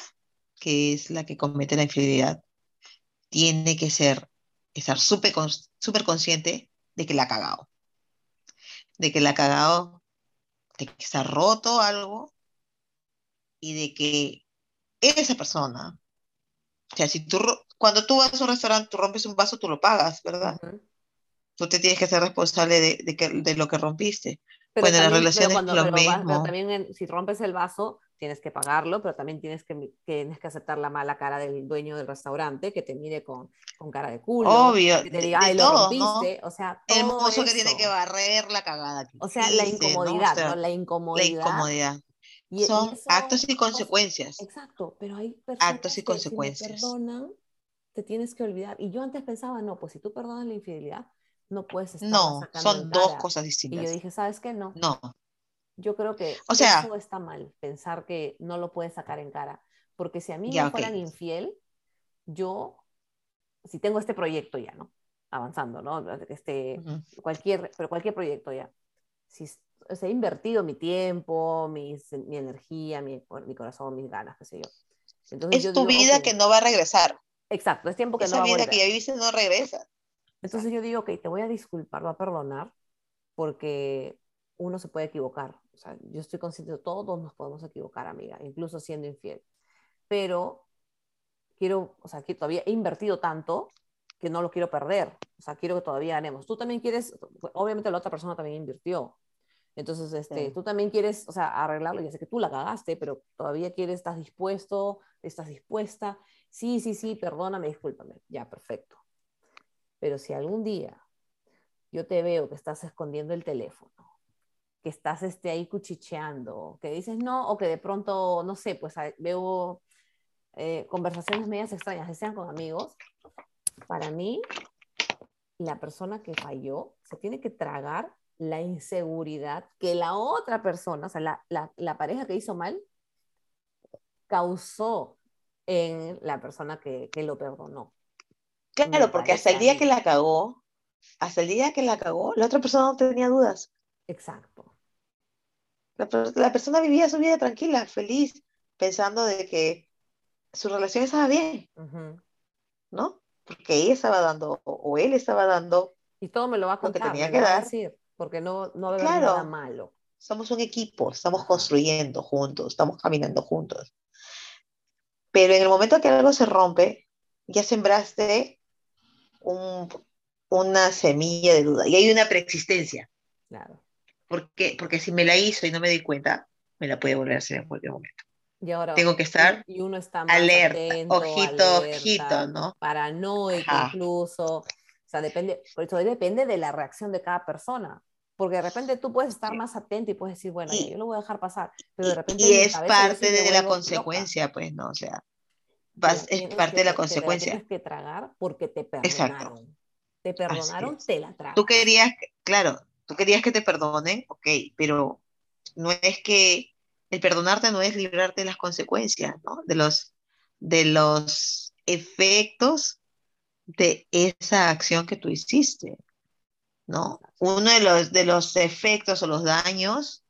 que es la que comete la infidelidad, tiene que ser estar súper super consciente de que la ha cagado. De que la ha cagado, de que se ha roto algo y de que esa persona, o sea, si tú, cuando tú vas a un restaurante, tú rompes un vaso, tú lo pagas, ¿verdad? Tú te tienes que ser responsable de, de, que, de lo que rompiste. Pero bueno, también, las relaciones lo mismo. pero también si rompes el vaso, tienes que pagarlo, pero también tienes que, tienes que aceptar la mala cara del dueño del restaurante, que te mire con, con cara de culo. Obvio. Que te diga, ay, lo rompiste. O sea, El mozo que tiene que barrer la cagada. o sea, la incomodidad, ¿no? La incomodidad. La incomodidad. Y, Son actos y consecuencias. Exacto, pero hay personas actos y consecuencias. Si perdonan, te tienes que olvidar. Y yo antes pensaba, no, pues si tú perdonas la infidelidad, no puedes estar No, son dos cosas distintas. Y yo dije, ¿sabes qué? No. No. Yo creo que o sea, eso está mal, pensar que no lo puedes sacar en cara. Porque si a mí me fueran infiel, yo, si tengo este proyecto ya, ¿no? Avanzando, ¿no? Este, cualquier, pero cualquier proyecto ya. Si he invertido mi tiempo, mis, mi energía, mi, mi corazón, mis ganas, qué sé yo. Entonces, es tu vida que no va a regresar. Exacto, es tiempo que no va a volver. vida que ya viviste no regresa. Entonces yo digo, ok, te voy a disculpar, voy a perdonar, porque uno se puede equivocar. O sea, yo estoy consciente de todos nos podemos equivocar, amiga, incluso siendo infiel. Pero quiero, o sea, que todavía he invertido tanto que no lo quiero perder. O sea, quiero que todavía ganemos. Tú también quieres, obviamente la otra persona también invirtió. Entonces, este, tú también quieres, o sea, arreglarlo. Ya sé que tú la cagaste, pero todavía quieres, estás dispuesto, estás dispuesta. Sí, sí, sí, perdóname, discúlpame. Ya, perfecto. Pero si algún día yo te veo que estás escondiendo el teléfono, que estás este, ahí cuchicheando, que dices no, o que de pronto, no sé, pues veo eh, conversaciones medias extrañas, que sean con amigos, para mí, la persona que falló se tiene que tragar la inseguridad que la otra persona, o sea, la, la, la pareja que hizo mal, causó en la persona que, que lo perdonó. Claro, porque hasta el día que la cagó, hasta el día que la cagó, la otra persona no tenía dudas. Exacto. La, persona vivía su vida tranquila, feliz, pensando de que su relación estaba bien, ¿no? Porque ella estaba dando, o él estaba dando. Y todo me lo va a contar, tenía que dar. decir, porque no, no va a haber nada malo. Somos un equipo, estamos construyendo juntos, estamos caminando juntos. Pero en el momento que algo se rompe, ya sembraste un, una semilla de duda y hay una preexistencia. Claro. Porque, porque si me la hizo y no me di cuenta, me la puede volver a hacer en cualquier momento. Y ahora, Tengo que estar y uno está alerta, ojito, ojito, ¿no? Paranoico incluso. O sea, depende, por eso depende de la reacción de cada persona. Porque de repente tú puedes estar más atento y puedes decir, bueno, yo lo voy a dejar pasar. Pero de repente. Y es parte de la consecuencia, pues, ¿no? O sea, es parte de la consecuencia. Tienes que tragar porque te perdonaron. Te perdonaron, te la tragas. Tú querías, claro, tú querías que te perdonen, ok, pero no es que el perdonarte no es librarte de las consecuencias, ¿no? De los, de los efectos de esa acción que tú hiciste, ¿no? Uno de los, de los efectos o los daños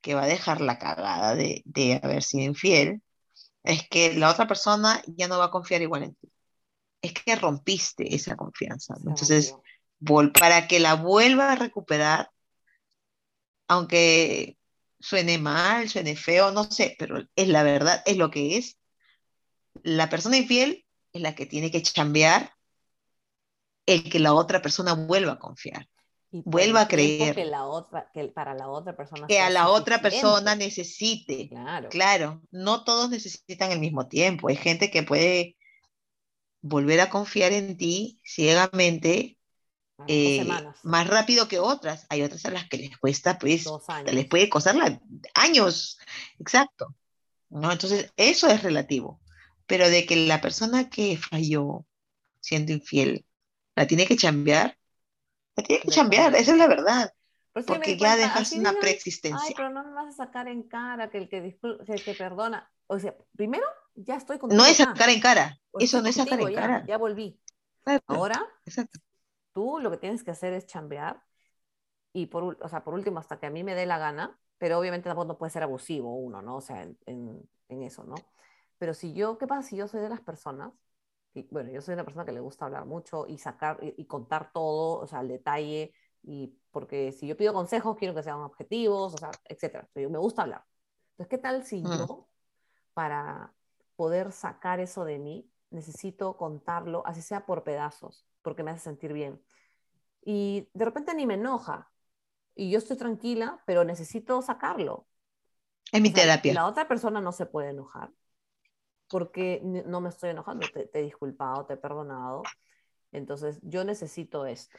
que va a dejar la cagada de, de haber sido infiel es que la otra persona ya no va a confiar igual en ti. Es que rompiste esa confianza. Entonces, para que la vuelva a recuperar, aunque suene mal, suene feo, no sé, pero es la verdad, es lo que es. La persona infiel es la que tiene que chambear el que la otra persona vuelva a confiar, vuelva a creer. Que, la otra, que para la otra persona. Que a la otra persona necesite. Claro. Claro, no todos necesitan el mismo tiempo. Hay gente que puede volver a confiar en ti ciegamente eh, más rápido que otras. Hay otras a las que les cuesta, pues, les puede costar años. Exacto. ¿no? Entonces, eso es relativo. Pero de que la persona que falló siendo infiel la tiene que cambiar, la tiene que cambiar, esa es la verdad. porque ya dejas una preexistencia. Ay, pero no me vas a sacar en cara que el que, que, perdona. O sea, primero, ya estoy contigo. No es sacar en cara. Eso no es sacar en cara. Ya volví. Ahora, Exacto tú lo que tienes que hacer es chambear y por, o sea, por último, hasta que a mí me dé la gana, pero obviamente tampoco no puede ser abusivo uno, ¿no? O sea, en, en, eso, ¿no? Pero si yo, ¿qué pasa si yo soy de las personas? Y, bueno, yo soy una persona que le gusta hablar mucho y sacar y, contar todo, o sea, al detalle, y porque si yo pido consejos, quiero que sean objetivos, o sea, etcétera. Yo me gusta hablar. Entonces, ¿qué tal si yo, para poder sacar eso de mí, necesito contarlo, así sea por pedazos? porque me hace sentir bien. Y de repente ni me enoja. Y yo estoy tranquila, pero necesito sacarlo. Es mi terapia. La otra persona no se puede enojar porque no me estoy enojando, te, he disculpado, te he perdonado. Entonces, yo necesito esto.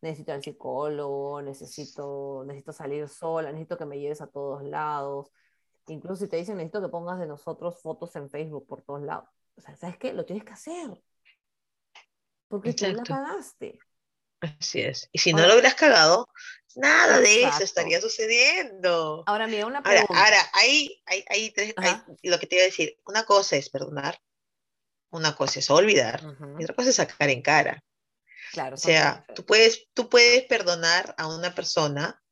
Necesito al psicólogo, necesito, necesito salir sola, necesito que me lleves a todos lados. Incluso si te dicen, necesito que pongas de nosotros fotos en Facebook por todos lados. O sea, ¿sabes qué? Lo tienes que hacer porque tú la cagaste. Así es. Y si no lo hubieras cagado, nada de eso estaría sucediendo. Ahora, mira, una pregunta. Ahora, hay, hay, tres, lo que te iba a decir, una cosa es perdonar, una cosa es olvidar, y otra cosa es sacar en cara. Claro. O sea, tú puedes, tú puedes perdonar a una persona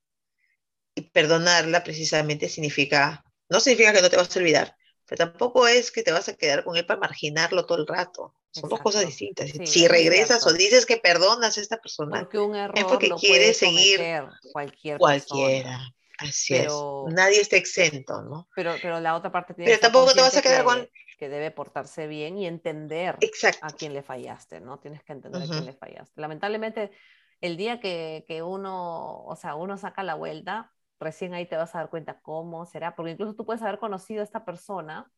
y perdonarla precisamente significa, no significa que no te vas a olvidar, pero tampoco es que te vas a quedar con él para marginarlo todo el rato. Son dos cosas distintas. si regresas o dices que perdonas a esta persona, porque un error es porque quieres seguir cualquier cualquiera. Así es. Nadie está exento, ¿no? Pero, pero la otra parte tiene Pero tampoco te vas a quedar con que debe portarse bien y entender a quién le fallaste, ¿no? Tienes que entender a quién le fallaste. Lamentablemente, el día que, que, uno, o sea, uno saca la vuelta, recién ahí te vas a dar cuenta cómo será, porque incluso tú puedes haber conocido a esta persona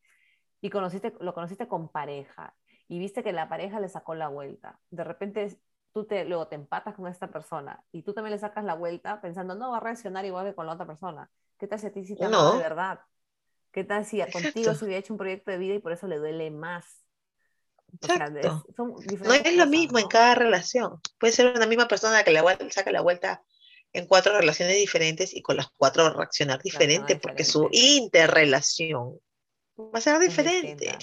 y conociste, lo conociste con pareja y viste que la pareja le sacó la vuelta. De repente tú te, luego te empatas con esta persona y tú también le sacas la vuelta pensando, no va a reaccionar igual que con la otra persona. ¿Qué tal si a ti sí te no. de verdad? ¿Qué tal si contigo se hubiera hecho un proyecto de vida y por eso le duele más? Exacto. no es lo mismo en cada relación. Puede ser una misma persona que le saca la vuelta en cuatro relaciones diferentes y con las cuatro reaccionar diferente porque su interrelación va a ser diferente.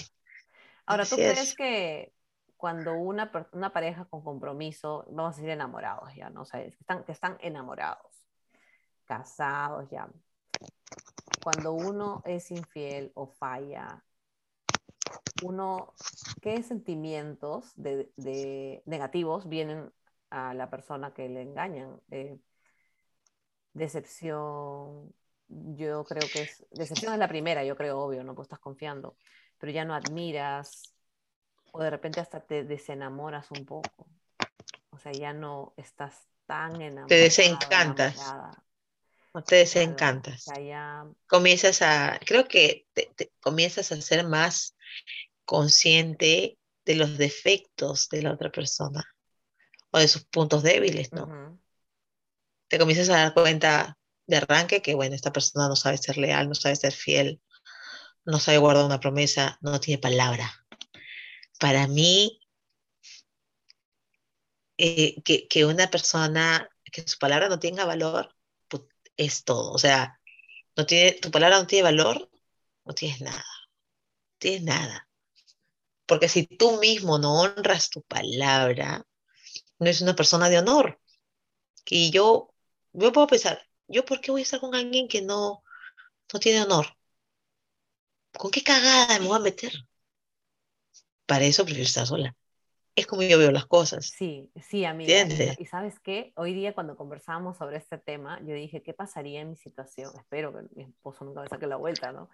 Ahora, ¿tú crees que cuando una, una pareja con compromiso, vamos a decir enamorados ya, ¿no? O sea, que están, que están enamorados, casados ya, cuando uno es infiel o falla, uno, qué sentimientos de, negativos vienen a la persona que le engañan. Eh, decepción, yo creo que es, decepción es la primera, yo creo, obvio, ¿no? Pues estás confiando, pero ya no admiras o de repente hasta te desenamoras un poco. O sea, ya no estás tan enamorado. Te desencantas. No te desencantas. Comienzas a, creo que te, comienzas a ser más consciente de los defectos de la otra persona o de sus puntos débiles, ¿no? Te comienzas a dar cuenta de arranque que, bueno, esta persona no sabe ser leal, no sabe ser fiel, no sabe guardar una promesa, no tiene palabra. Para mí, eh, que, una persona, que su palabra no tenga valor, pues, es todo. O sea, no tiene, tu palabra no tiene valor, no tienes nada. No tienes nada. Porque si tú mismo no honras tu palabra, no es una persona de honor. Y yo, yo puedo pensar, ¿yo por qué voy a estar con alguien que no, no tiene honor? ¿Con qué cagada me voy a meter? Para eso prefiero estar sola. Es como yo veo las cosas. Sí, sí, amiga. ¿Entiendes? Y sabes qué, hoy día cuando conversábamos sobre este tema, yo dije, ¿qué pasaría en mi situación? Espero que mi esposo nunca me saque la vuelta, ¿no?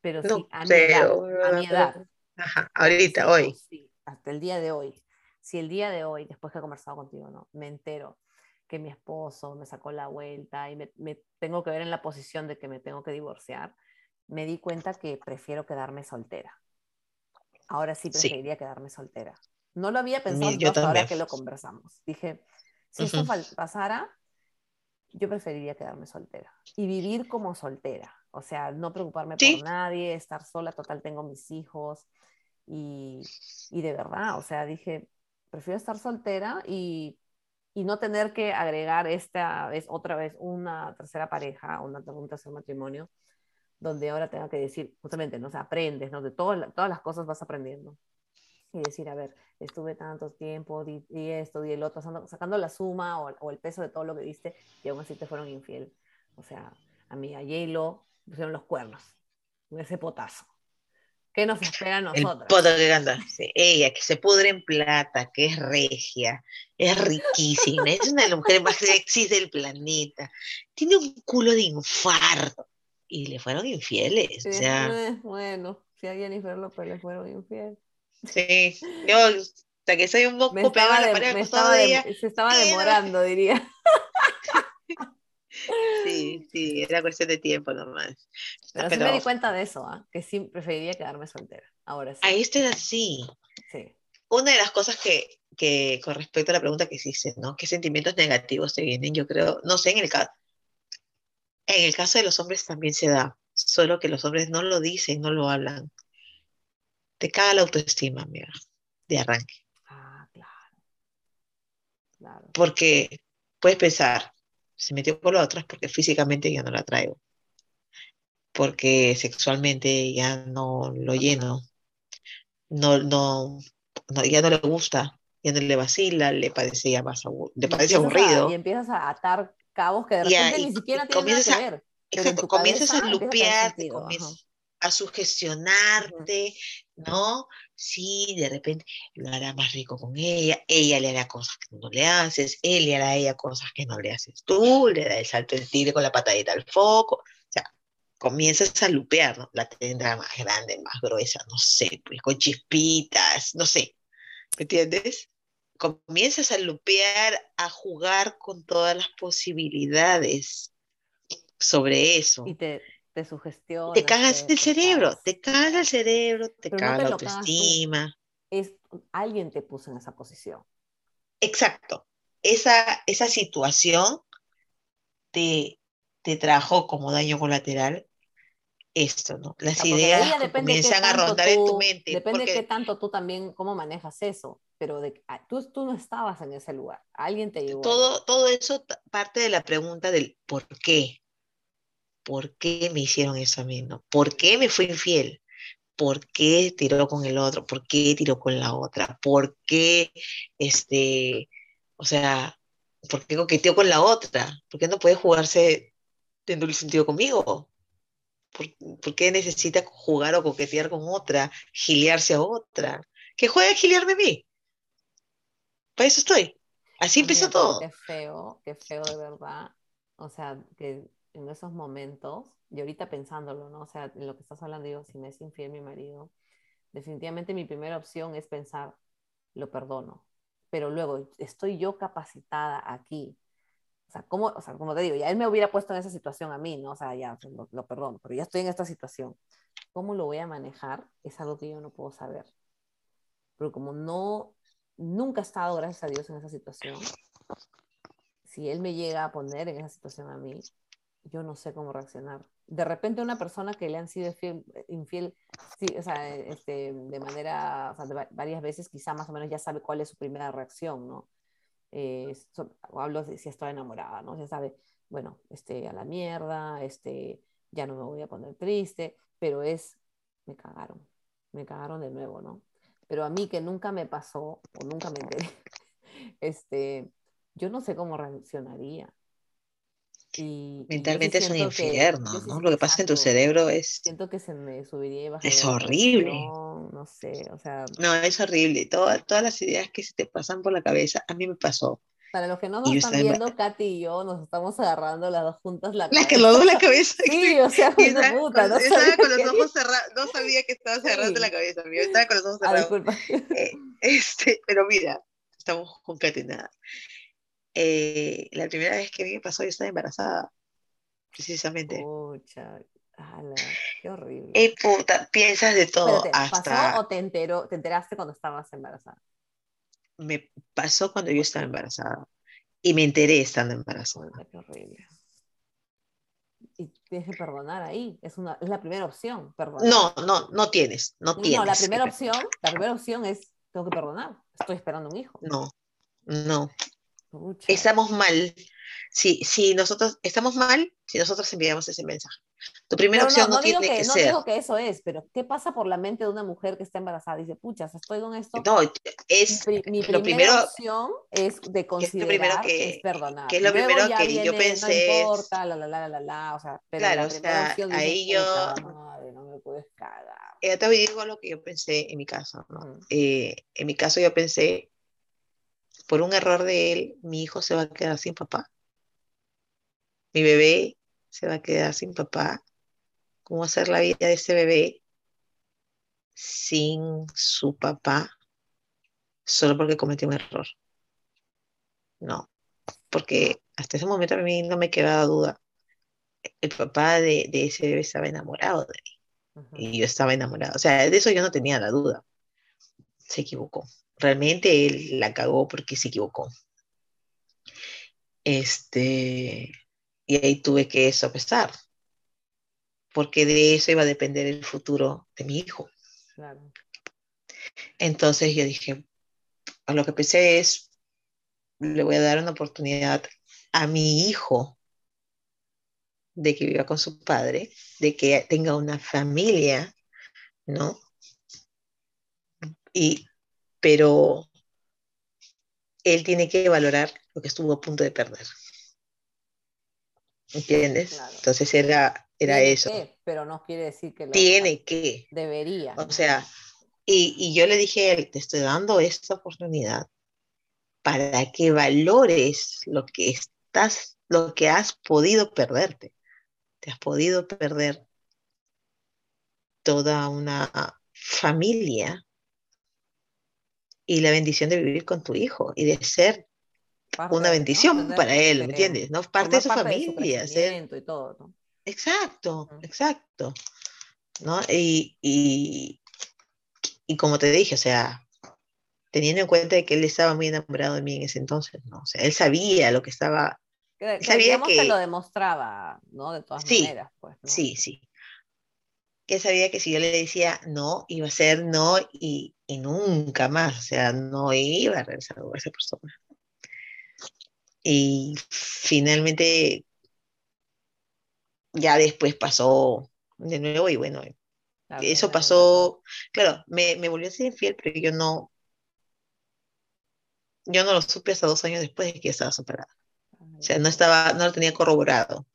Pero sí, a mi edad, a mi edad. Ajá, ahorita, hoy. Sí, hasta el día de hoy. Si el día de hoy, después que he conversado contigo, ¿no? Me entero que mi esposo me sacó la vuelta y me, tengo que ver en la posición de que me tengo que divorciar, me di cuenta que prefiero quedarme soltera. Ahora sí preferiría quedarme soltera. No lo había pensado hasta ahora que lo conversamos. Dije, si esto pasara, yo preferiría quedarme soltera y vivir como soltera. O sea, no preocuparme por nadie, estar sola, total, tengo mis hijos. Y, y de verdad, o sea, dije, prefiero estar soltera y y no tener que agregar esta vez, otra vez, una tercera pareja, una, un tercer matrimonio, donde ahora tenga que decir, justamente, ¿no? O aprendes, ¿no? De todas las cosas vas aprendiendo. Y decir, a ver, estuve tanto tiempo, di, esto, di el otro, sacando la suma o, o, el peso de todo lo que diste, y aún así te fueron infiel. O sea, a mí, a J-Lo, pusieron los cuernos, ese potazo. ¿Qué nos espera a nosotros? El que canta. Ella, que se pudre en plata, que es regia, es riquísima, es una de las mujeres más sexys del planeta. Tiene un culo de infarto. Y le fueron infieles. o sea... Bueno, si a Jennifer López le fueron infieles. Sí, yo hasta que soy un poco pegado a la pared me estaba Se estaba demorando, diría. Sí, sí, era cuestión de tiempo nomás. Pero, sí me di cuenta de eso, ¿ah? que sí preferiría quedarme soltera. Ahora sí. Ahí estoy así. Sí. Una de las cosas que, que, con respecto a la pregunta que hiciste, ¿no? ¿Qué sentimientos negativos te vienen? Yo creo, no sé, en el caso, en el caso de los hombres también se da, solo que los hombres no lo dicen, no lo hablan. Te caga la autoestima, amiga, de arranque. Ah, claro. claro. Porque puedes pensar, se metió con la otra porque físicamente ya no la traigo. Porque sexualmente ya no lo lleno. No, no, ya no le gusta, ya no le vacila, le parece ya más le parece aburrido. y empiezas a atar cabos que de repente ni siquiera tienen nada que ver. Exacto, comienzas a lupear, a sugestionarte, ¿no? Sí, de repente lo hará más rico con ella, ella le hará cosas que no le haces, él le hará a ella cosas que no le haces tú, le da el salto del tigre con la patadita al foco, o sea, comienzas a lupear, ¿no? La tendrá más grande, más gruesa, no sé, pues con chispitas, no sé, ¿me entiendes? Comienzas a lupear, a jugar con todas las posibilidades sobre eso. Y te, te Te cagas el cerebro, te caga el cerebro, te caga la autoestima. Es, alguien te puso en esa posición. Exacto. Esa, esa situación te, te trajo como daño colateral esto, ¿no? Las ideas comienzan a rondar en tu mente. Depende de qué tanto tú también, cómo manejas eso, pero de, ah, tú, tú no estabas en ese lugar, alguien te llevó. Todo, todo eso parte de la pregunta del por qué. ¿Por qué me hicieron eso a mí? No? ¿Por qué me fue infiel? ¿Por qué tiró con el otro? ¿Por qué tiró con la otra? ¿Por qué, este, o sea, por qué coqueteó con la otra? ¿Por qué no puede jugarse en doble sentido conmigo? ¿Por, qué necesita jugar o coquetear con otra, giliarse a otra? Que juegue a giliarme a mí. Para eso estoy. Así empezó todo. Qué feo, qué feo de verdad. O sea, que en esos momentos, y ahorita pensándolo, ¿no? O sea, en lo que estás hablando, digo, si me es infiel mi marido, definitivamente mi primera opción es pensar, lo perdono. Pero luego, ¿estoy yo capacitada aquí? O sea, ¿cómo, o sea, como te digo, ya él me hubiera puesto en esa situación a mí, ¿no? O sea, ya lo, lo perdono, pero ya estoy en esta situación. ¿Cómo lo voy a manejar? Es algo que yo no puedo saber. Pero como no, nunca he estado, gracias a Dios, en esa situación, si él me llega a poner en esa situación a mí, yo no sé cómo reaccionar. De repente una persona que le han sido infiel, o sea, este, de manera, o sea, varias veces, quizá más o menos ya sabe cuál es su primera reacción, ¿no? Eh, hablo de si estoy enamorada, ¿no? Ya sabe, bueno, este, a la mierda, este, ya no me voy a poner triste, pero es, me cagaron, me cagaron de nuevo, ¿no? Pero a mí que nunca me pasó o nunca me enteré, este, yo no sé cómo reaccionaría. Y, Mentalmente es un infierno, ¿no? Lo que pasa en tu cerebro es... Siento que se me subiría y bajaría. Es horrible. No sé, o sea... No, es horrible. todas las ideas que se te pasan por la cabeza, a mí me pasó. Para los que no nos están viendo, Katy y yo nos estamos agarrando las dos juntas la cabeza. La que lo dos la cabeza. Sí, o sea, una puta. No estaba con los ojos cerrados, no sabía que estabas cerrando la cabeza, amigo. Estaba con los ojos ah, cerrados. Eh, este, pero mira, estamos concatenadas. Eh, la primera vez que me pasó, yo estaba embarazada, precisamente. Pucha, qué horrible. Eh, puta, piensas de todo. hasta... ¿Pasó o te, enteró, te enteraste cuando estabas embarazada? Me pasó cuando yo estaba embarazada. Y me enteré estando embarazada. qué horrible. Y tienes que perdonar ahí. Es, una, es la primera opción, perdonar. No, no, no tienes. No, tienes. No, la primera opción, la primera opción es tengo que perdonar. Estoy esperando un hijo. No, no. Estamos mal. Si, si nosotros estamos mal, si nosotros enviamos ese mensaje. Tu primera opción no, tiene que, no ser. No digo que eso es, pero ¿qué pasa por la mente de una mujer que está embarazada? Dice, puchas, estoy con esto. No, es mi, lo primera opción es de considerar, que, es perdonar. Que es lo primero que yo pensé. No importa, la, la, la, la, la, o sea, pero claro, o sea, ahí yo. no me puedes cagar. Ya te digo lo que yo pensé en mi caso, ¿no? eh, en mi caso yo pensé, por un error de él, mi hijo se va a quedar sin papá. Mi bebé se va a quedar sin papá. ¿Cómo hacer la vida de ese bebé sin su papá solo porque cometió un error? No, porque hasta ese momento a mí no me quedaba duda. El papá de, ese bebé estaba enamorado de mí. Y yo estaba enamorado. O sea, de eso yo no tenía la duda. Se equivocó realmente él la cagó porque se equivocó. Este, y ahí tuve que sopesar, porque de eso iba a depender el futuro de mi hijo. Entonces yo dije, a lo que pensé es, le voy a dar una oportunidad a mi hijo de que viva con su padre, de que tenga una familia, ¿no? Y pero él tiene que valorar lo que estuvo a punto de perder. ¿Entiendes? Entonces era, era eso. pero no quiere decir que lo tiene que. Debería. O sea, y, y, yo le dije a él, te estoy dando esta oportunidad para que valores lo que estás, lo que has podido perderte. Te has podido perder toda una familia y la bendición de vivir con tu hijo y de ser una bendición para él, ¿me entiendes? ¿no? Parte de su familia. y todo, ¿no? Exacto, exacto. ¿no? Y, y, y, como te dije, o sea, teniendo en cuenta que él estaba muy enamorado de mí en ese entonces, ¿no? O sea, él sabía lo que estaba... Que, sabía que... lo demostraba, ¿no? De todas maneras, pues. Sí, sí que sabía que si yo le decía no, iba a ser no y, nunca más, o sea, no iba a regresar con esa persona. Y finalmente, ya después pasó de nuevo y bueno, eso pasó, claro, me, me, volvió a ser infiel, pero yo no, yo no lo supe hasta dos años después de que estaba separada. O sea, no estaba, no lo tenía corroborado.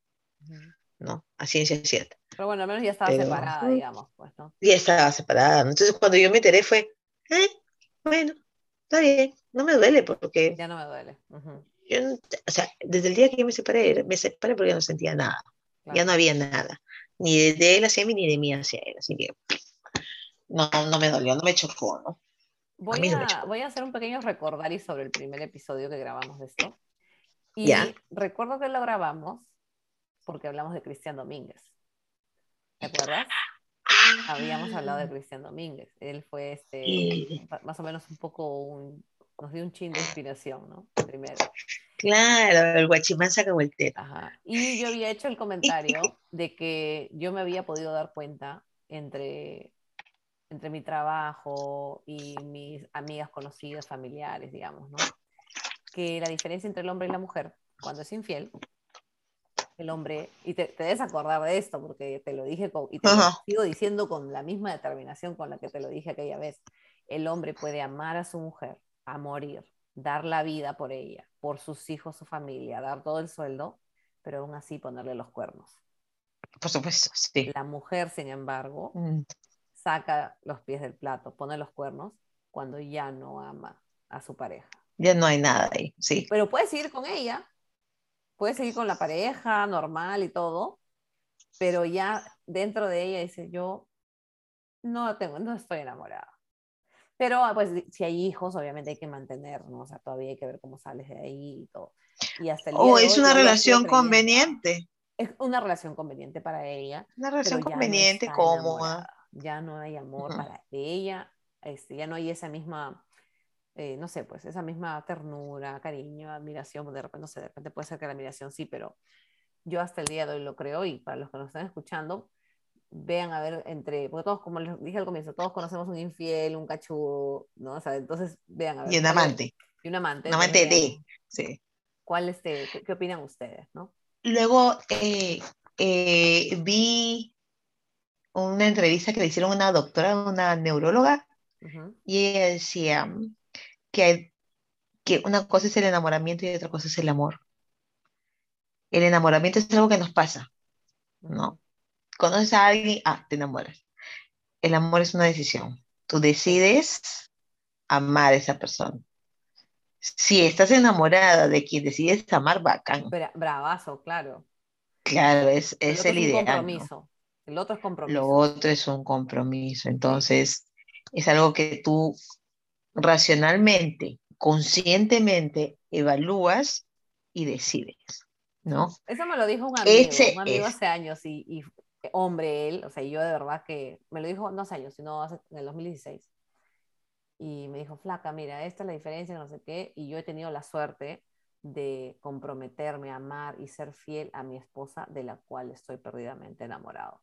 ¿no? A ciencia cierta. Pero bueno, al menos ya estaba separada, digamos, pues, ¿no? Ya estaba separada. Entonces, cuando yo me enteré fue, eh, bueno, está bien, no me duele porque... Ya no me duele. yo, o sea, desde el día que yo me separé, me separé porque no sentía nada. Ya no había nada. Ni de, él hacia mí, ni de mí hacia él. Así que no, no me dolió, no me chocó, ¿no? Voy a, voy a hacer un pequeño recordario sobre el primer episodio que grabamos de esto. Y recuerdo que lo grabamos porque hablamos de Cristian Domínguez. ¿Te acuerdas? Habíamos hablado de Cristian Domínguez. Él fue este, más o menos un poco un, nos dio un chin de inspiración, ¿no? Primero. Claro, el guachimán saca. Ajá. Y yo había hecho el comentario de que yo me había podido dar cuenta entre, entre mi trabajo y mis amigas conocidas, familiares, digamos, ¿no? Que la diferencia entre el hombre y la mujer, cuando es infiel, el hombre, y te, te debes acordar de esto, porque te lo dije y te lo sigo diciendo con la misma determinación con la que te lo dije aquella vez, el hombre puede amar a su mujer, a morir, dar la vida por ella, por sus hijos, su familia, dar todo el sueldo, pero aún así ponerle los cuernos. Por supuesto, sí. La mujer, sin embargo, mm. saca los pies del plato, pone los cuernos cuando ya no ama a su pareja. Ya no hay nada ahí, sí. Pero puede seguir con ella, puede seguir con la pareja normal y todo, pero ya dentro de ella dice, yo no tengo, no estoy enamorada. Pero pues si hay hijos, obviamente hay que mantener, ¿no? O sea, todavía hay que ver cómo sales de ahí y todo. Y hasta el oh, es una relación conveniente. Es una relación conveniente para ella. Una relación conveniente, cómoda. Ya no hay amor para ella, este, ya no hay esa misma, eh, no sé, pues esa misma ternura, cariño, admiración, de repente, no sé, de repente puede ser que la admiración sí, pero yo hasta el día de hoy lo creo y para los que nos están escuchando, vean a ver entre, porque todos, como les dije al comienzo, todos conocemos un infiel, un cachudo, ¿no? O sea, entonces vean a ver. Y un amante. Y un amante. Un amante de, sí. ¿Cuál este, qué, opinan ustedes, no? Luego eh, eh, vi una entrevista que le hicieron a una doctora, una neuróloga, y ella decía que, que una cosa es el enamoramiento y otra cosa es el amor. El enamoramiento es algo que nos pasa, ¿no? conoces a alguien, ah, te enamoras. El amor es una decisión. Tú decides amar a esa persona. Si estás enamorada de quien decides amar, bacán. bravazo, claro. Claro, es, es el, ideal. Compromiso. El otro es compromiso. Lo otro es un compromiso. Entonces, es algo que tú racionalmente, conscientemente evalúas y decides, ¿no? Eso me lo dijo un amigo, un amigo hace años y, y, hombre él, o sea, yo de verdad que me lo dijo no hace años, sino hace, en el 2016. Y me dijo, flaca, mira, esta es la diferencia, no sé qué, y yo he tenido la suerte de comprometerme, amar y ser fiel a mi esposa, de la cual estoy perdidamente enamorado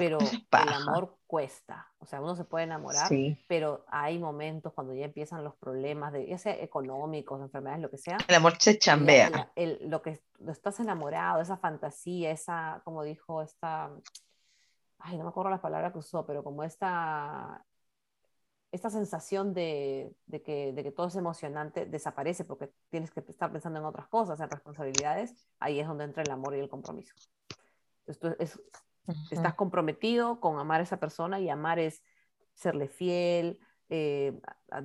pero el amor cuesta. O sea, uno se puede enamorar, pero hay momentos cuando ya empiezan los problemas, de, ya sea económicos, enfermedades, lo que sea. El amor se chambea. lo que estás enamorado, esa fantasía, esa, como dijo esta, ay, no me acuerdo la palabra que usó, pero como esta, esta sensación de, de, que, de que todo es emocionante desaparece porque tienes que estar pensando en otras cosas, en responsabilidades, ahí es donde entra el amor y el compromiso. Esto es, Estás comprometido con amar a esa persona y amar es serle fiel, eh,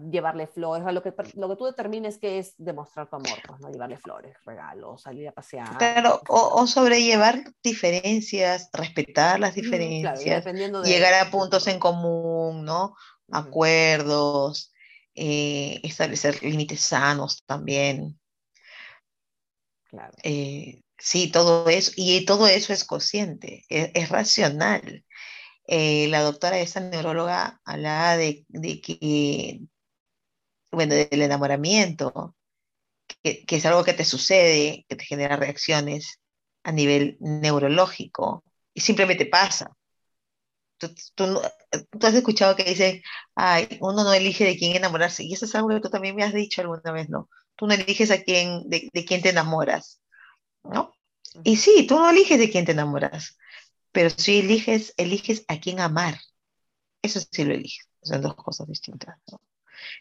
llevarle flores, lo que, lo que tú determines que es demostrar tu amor, pues, ¿no? Llevarle flores, regalos, salir a pasear. Claro, o, sobrellevar diferencias, respetar las diferencias, llegar a puntos en común, ¿no? Acuerdos, eh, establecer límites sanos también. Claro. Eh, Sí, todo eso, y todo eso es consciente, e, es, racional. Eh, la doctora, esa neuróloga, hablaba de, que, bueno, del enamoramiento, que, es algo que te sucede, que te genera reacciones a nivel neurológico, y simplemente pasa. Tú, tú, has escuchado que dice, ay, uno no elige de quién enamorarse, y eso es algo que tú también me has dicho alguna vez, ¿no? Tú no eliges a quién, de, de quién te enamoras ¿no? Y sí, tú no eliges de quién te enamoras, pero sí eliges, eliges a quién amar. Eso sí lo eliges. Son dos cosas distintas.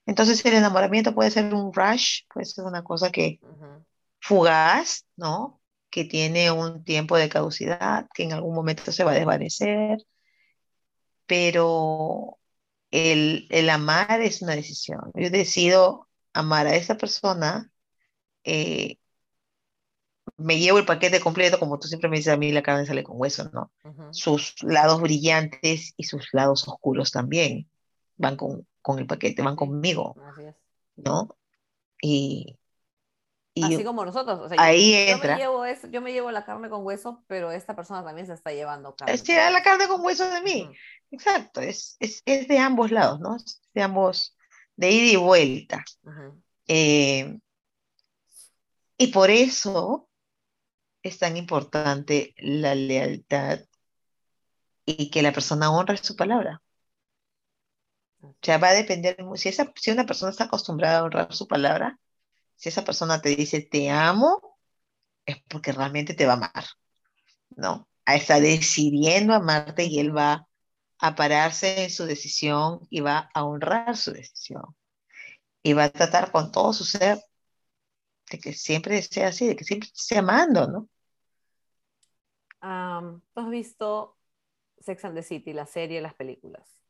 Entonces el enamoramiento puede ser un rush, puede ser una cosa que fugaz, ¿no? que tiene un tiempo de caducidad, que en algún momento se va a desvanecer, pero el, el amar es una decisión. Yo decido amar a esa persona, eh, me llevo el paquete completo, como tú siempre me dices a mí, la carne sale con hueso, ¿no? Sus lados brillantes y sus lados oscuros también van con, con el paquete, van conmigo, ¿no? Y, Así como nosotros. O sea, ahí yo, entra. me llevo eso, yo me llevo la carne con hueso, pero esta persona también se está llevando carne. Es la carne con hueso de mí. Exacto, es, es, es, de ambos lados, ¿no? Es de ambos, de ida y vuelta. Eh, y por eso es tan importante la lealtad y que la persona honre su palabra. O sea, va a depender, si, esa, si una persona está acostumbrada a honrar su palabra, si esa persona te dice te amo, es porque realmente te va a amar, ¿no? Está decidiendo amarte y él va a pararse en su decisión y va a honrar su decisión. Y va a tratar con todo su ser de que siempre sea así, de que siempre esté amando, ¿no? ¿Tú has visto Sex and the City, la serie, las películas?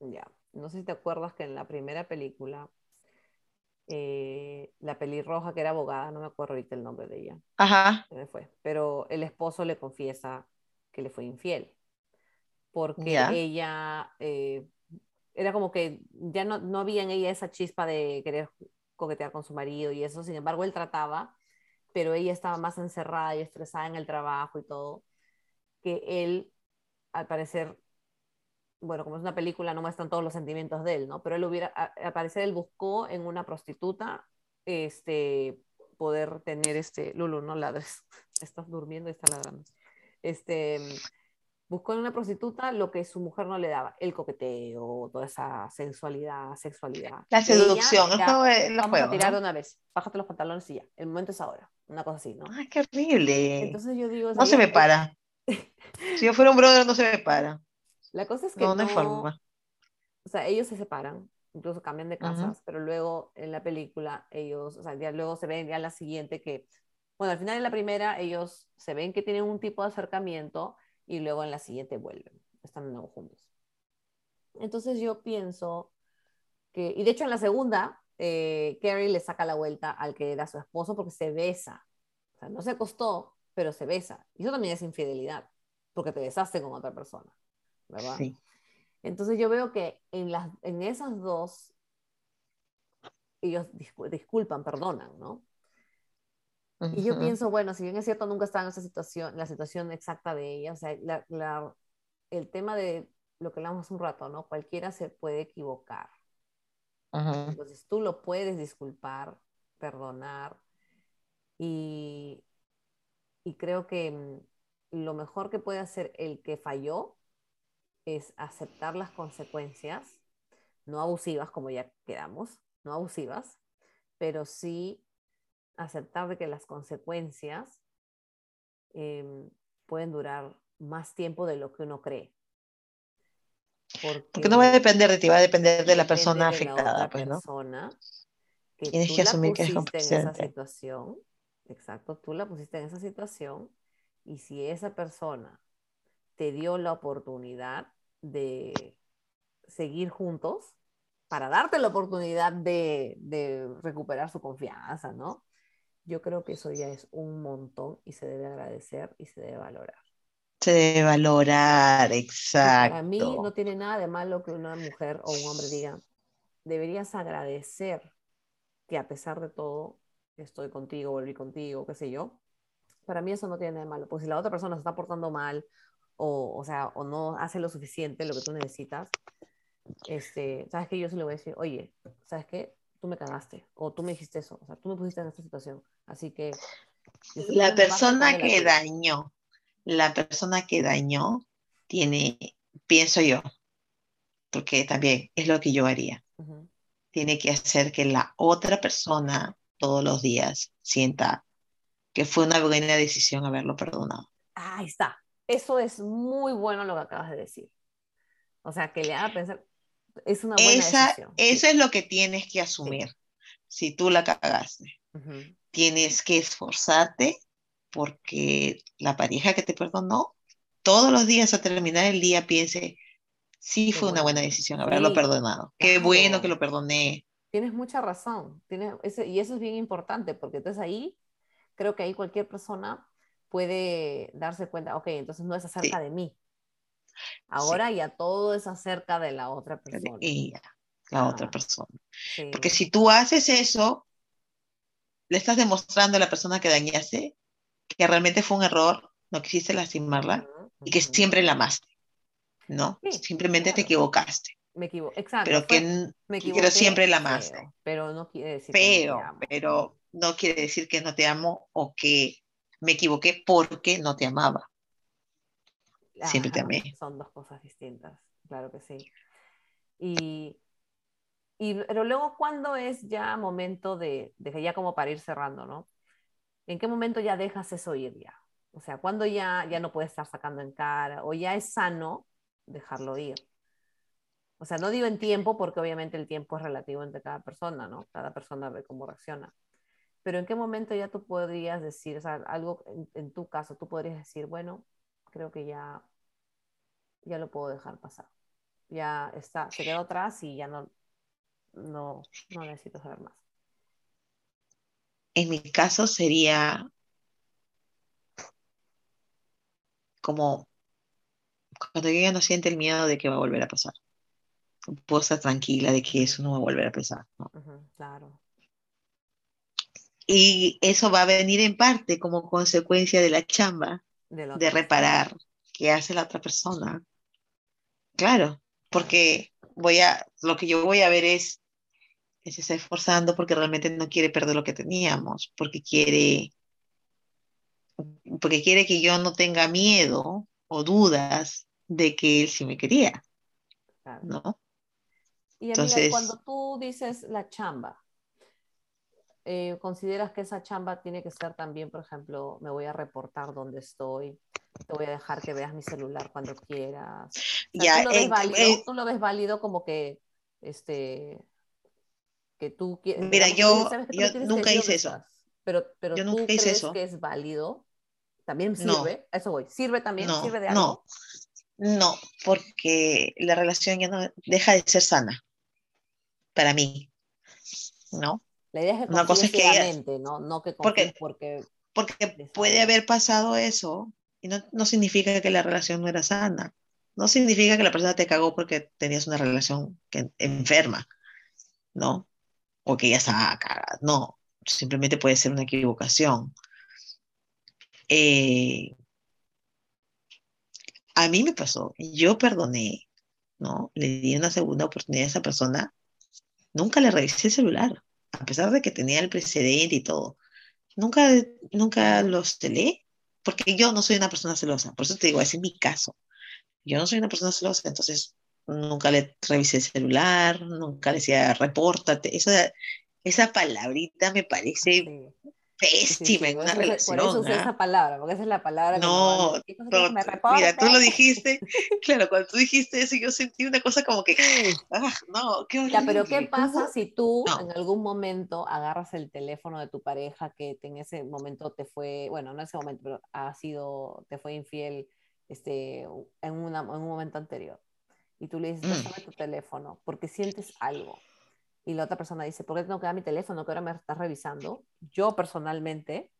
Ya. No sé si te acuerdas que en la primera película eh, la pelirroja que era abogada, no me acuerdo ahorita el nombre de ella. Ajá. Me fue. Pero el esposo le confiesa que le fue infiel. Porque ella eh, era como que ya no, no había en ella esa chispa de querer coquetear con su marido y eso. Sin embargo, él trataba, pero ella estaba más encerrada y estresada en el trabajo y todo, que él, al parecer, bueno, como es una película, no muestran todos los sentimientos de él, ¿no? Pero él hubiera, al parecer, él buscó en una prostituta, este, poder tener este, Lulu, no ladres, estás durmiendo y está ladrando. Este, buscó en una prostituta lo que su mujer no le daba, el coqueteo, toda esa sensualidad, sexualidad. La seducción, ya, vamos a tirar de una vez, bájate los pantalones y ya, el momento es ahora, una cosa así, ¿no? Ay, qué horrible. Entonces yo digo... No se me para. si yo fuera un brother, no se me para. La cosa es que no, no, forma. O sea, ellos se separan, incluso cambian de casas, pero luego en la película ellos, o sea, ya luego se ven ya la siguiente que, bueno, al final de la primera ellos se ven que tienen un tipo de acercamiento y luego en la siguiente vuelven, están de nuevo juntos. Entonces yo pienso que, y de hecho en la segunda, eh, Carrie le saca la vuelta al que era su esposo porque se besa. O sea, no se acostó, pero se besa. Y eso también es infidelidad, porque te besaste con otra persona. ¿verdad? Sí. Entonces yo veo que en, las, en esas dos, ellos disculpan, perdonan, ¿no? Y yo pienso, bueno, si bien es cierto, nunca estaba en esa situación, la situación exacta de ella, o sea, la, el tema de lo que hablamos un rato, ¿no? Cualquiera se puede equivocar. Entonces tú lo puedes disculpar, perdonar, y, y creo que mm, lo mejor que puede hacer el que falló es aceptar las consecuencias, no abusivas como ya quedamos, no abusivas, pero sí aceptar de que las consecuencias em, pueden durar más tiempo de lo que uno cree. Porque, no va a depender de ti, va a depender de la persona afectada, pues, ¿no? que Tienes que asumir que es en esa situación, exacto, tú la pusiste en esa situación y si esa persona te dio la oportunidad de seguir juntos para darte la oportunidad de, recuperar su confianza, ¿no? Yo creo que eso ya es un montón y se debe agradecer y se debe valorar. Se debe valorar, exacto. para mí no tiene nada de malo que una mujer o un hombre diga, deberías agradecer que a pesar de todo estoy contigo, volví contigo, qué sé yo. Para mí eso no tiene nada de malo, porque si la otra persona se está portando mal o, o sea, o no hace lo suficiente, lo que tú necesitas, este, ¿sabes qué? Yo se le voy a decir, oye, ¿sabes qué? Tú me cagaste, o tú me dijiste eso, o sea, tú me pusiste en esta situación, así que... La persona que dañó, la persona que dañó tiene, pienso yo, porque también es lo que yo haría, tiene que hacer que la otra persona todos los días sienta que fue una buena decisión haberlo perdonado. Ahí está, eso es muy bueno lo que acabas de decir. O sea, que le haga pensar, es una buena Esa, decisión. Eso es lo que tienes que asumir. Si tú la cagaste, tienes que esforzarte porque la pareja que te perdonó, todos los días a terminar el día piense, sí fue una buena decisión haberlo perdonado. Qué bueno que lo perdoné. Tienes mucha razón. Tienes y eso es bien importante, porque entonces ahí, creo que ahí cualquier persona puede darse cuenta, ok, entonces no es acerca de mí. Ahora ya todo es acerca de la otra persona. Y la otra persona. Porque si tú haces eso, le estás demostrando a la persona que dañaste que realmente fue un error, no quisiste lastimarla y que siempre la amaste. ¿No? Simplemente te equivocaste. Me equivoco, exacto. Pero, que, pero siempre la amaste. Pero, no quiere decir pero, que no te pero no quiere decir que no te amo o que me equivoqué porque no te amaba. Siempre te amé. Son dos cosas distintas, claro que sí. Y, y pero luego, ¿cuándo es ya momento de, de, ya como para ir cerrando, ¿no? ¿En qué momento ya dejas eso ir ya? O sea, ¿cuándo ya, ya no puedes estar sacando en cara? ¿O ya es sano dejarlo ir? O sea, no digo en tiempo, porque obviamente el tiempo es relativo entre cada persona, ¿no? Cada persona ve cómo reacciona. Pero ¿en qué momento ya tú podrías decir, o sea, algo en tu caso, tú podrías decir, bueno, creo que ya ya lo puedo dejar pasar. Ya está, se quedó atrás y ya no, no, no necesito saber más. En mi caso sería como cuando yo ya no siente el miedo de que va a volver a pasar. Puedo estar tranquila de que eso no va a volver a pasar. claro. Y eso va a venir en parte como consecuencia de la chamba de, reparar que hace la otra persona. Claro, porque voy a, lo que yo voy a ver es, que se está esforzando porque realmente no quiere perder lo que teníamos, porque quiere, porque quiere que yo no tenga miedo o dudas de que él sí me quería, ¿no? Y Entonces, cuando tú dices la chamba, eh, ¿consideras que esa chamba tiene que ser también, por ejemplo, me voy a reportar dónde estoy, te voy a dejar que veas mi celular cuando quieras. ya, ¿tú, lo ves válido, ¿tú, lo ves válido, como que, este, que tú quieres... Mira, yo, yo nunca hice eso. Pero, pero yo tú crees eso. que es válido, también sirve, a eso voy, sirve también, sirve de algo. No, no, porque la relación ya no deja de ser sana para mí, ¿no? La idea es que Una cosa es que ¿no? No que porque, porque, porque puede haber pasado eso y no, no significa que la relación no era sana. No significa que la persona te cagó porque tenías una relación que, enferma, ¿no? O que ya estaba cagada. No, simplemente puede ser una equivocación. Eh, a mí me pasó, yo perdoné, ¿no? Le di una segunda oportunidad a esa persona, nunca le revisé el celular, a pesar de que tenía el precedente y todo. Nunca, nunca los celé porque yo no soy una persona celosa, por eso te digo, ese es mi caso. Yo no soy una persona celosa, entonces nunca le revisé el celular, nunca le decía repórtate. Esa, esa palabrita me parece pésima en una relación. Por eso usé ¿ah? esa palabra, porque esa es la palabra no, que no, me mira, tú lo dijiste, claro, cuando tú dijiste eso yo sentí una cosa como que, ah, no, qué Ya, pero ¿qué pasa si tú en algún momento agarras el teléfono de tu pareja que en ese momento te fue, bueno, no en ese momento, pero ha sido, te fue infiel este, en, una, en un momento anterior? Y tú le dices, mm. tu teléfono, porque sientes algo y la otra persona dice, ¿por qué tengo que dar mi teléfono que ahora me estás revisando? Yo personalmente,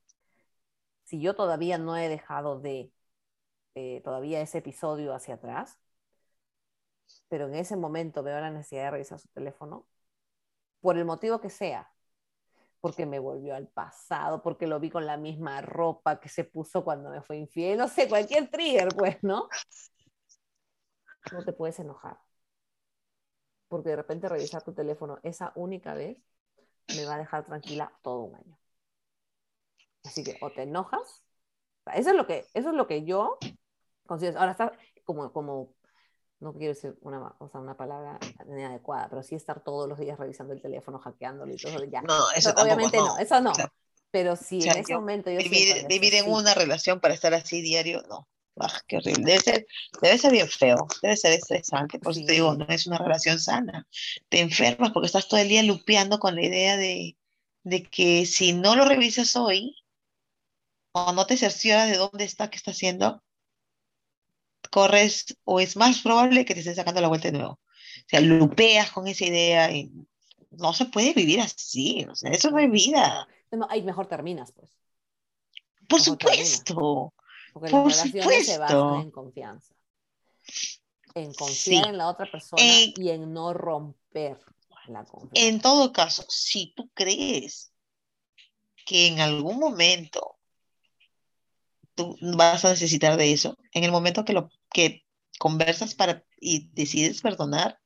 si yo todavía no he dejado de, eh, todavía ese episodio hacia atrás, pero en ese momento veo la necesidad de revisar su teléfono, por el motivo que sea, porque me volvió al pasado, porque lo vi con la misma ropa que se puso cuando me fue infiel, no sé, cualquier trigger, pues, ¿no? No te puedes enojar porque de repente revisar tu teléfono esa única vez me va a dejar tranquila todo un año. Así que o te enojas, eso es lo que, eso es lo que yo considero. Ahora está como, como no quiero decir una, o sea, una palabra inadecuada, pero sí estar todos los días revisando el teléfono, hackeándolo y todo. Ya. No, eso obviamente no, eso no. Pero si en ese momento yo vivir, vivir en una relación para estar así diario, no. Ah, qué horrible. Debe ser, debe ser bien feo, debe ser estresante. Por eso te digo, no es una relación sana. Te enfermas porque estás todo el día lupeando con la idea de, de que si no lo revisas hoy, o no te cercioras de dónde está, qué está haciendo, corres o es más probable que te estés sacando la vuelta de nuevo. O sea, lupeas con esa idea y no se puede vivir así, o sea, eso no es vida. No, ahí mejor terminas, pues. Por supuesto. Porque las relaciones se basan en confianza. En confiar en la otra persona y en no romper la confianza. En todo caso, si tú crees que en algún momento tú vas a necesitar de eso, en el momento que lo que conversas para y decides perdonar,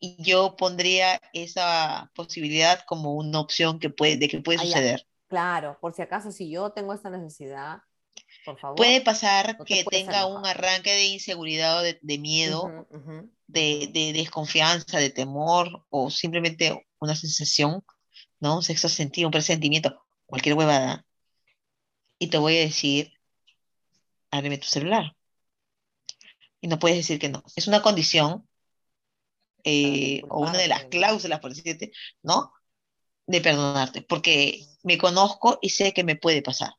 yo pondría esa posibilidad como una opción que puede, de que puede ah, suceder. Claro, por si acaso, si yo tengo esta necesidad, por favor. Puede pasar que tenga un arranque de inseguridad o de, miedo, De, de, desconfianza, de temor, o simplemente una sensación, ¿no? Un sexto sentido, un presentimiento, cualquier huevada. Y te voy a decir, ábreme tu celular. Y no puedes decir que no. Es una condición, eh, o una de las cláusulas, por decirte, ¿no? De perdonarte, porque me conozco y sé que me puede pasar.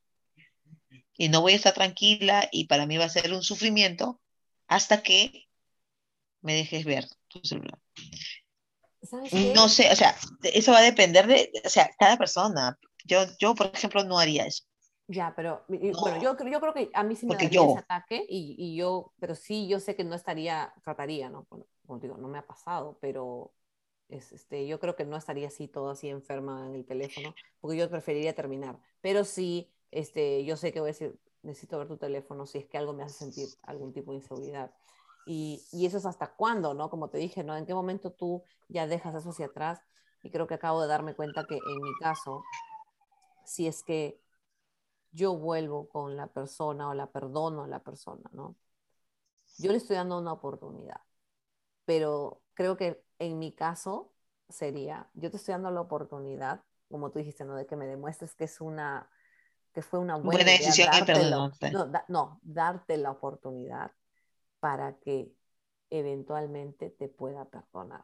Y no voy a estar tranquila y para mí va a ser un sufrimiento hasta que me dejes ver tu celular. No sé, o sea, eso va a depender de, o sea, cada persona. Yo, yo, por ejemplo, no haría eso. Ya, pero bueno, yo, yo creo que a mí sí me daría ese ataque y, y, yo, pero sí, yo sé que no estaría, trataría, ¿no? Bueno, como digo, no me ha pasado, pero es, este, yo creo que no estaría así todo así enferma en el teléfono, porque yo preferiría terminar. Pero sí, este, yo sé que voy a decir, necesito ver tu teléfono si es que algo me hace sentir algún tipo de inseguridad. Y, y eso es hasta cuándo, ¿no? Como te dije, ¿no? ¿En qué momento tú ya dejas eso hacia atrás? Y creo que acabo de darme cuenta que en mi caso, si es que yo vuelvo con la persona o la perdono a la persona, ¿no? Yo le estoy dando una oportunidad, pero creo que en mi caso sería, yo te estoy dando la oportunidad, como tú dijiste, ¿no? De que me demuestres que es una, que fue una buena, decisión no, no, darte la oportunidad para que eventualmente te pueda perdonar.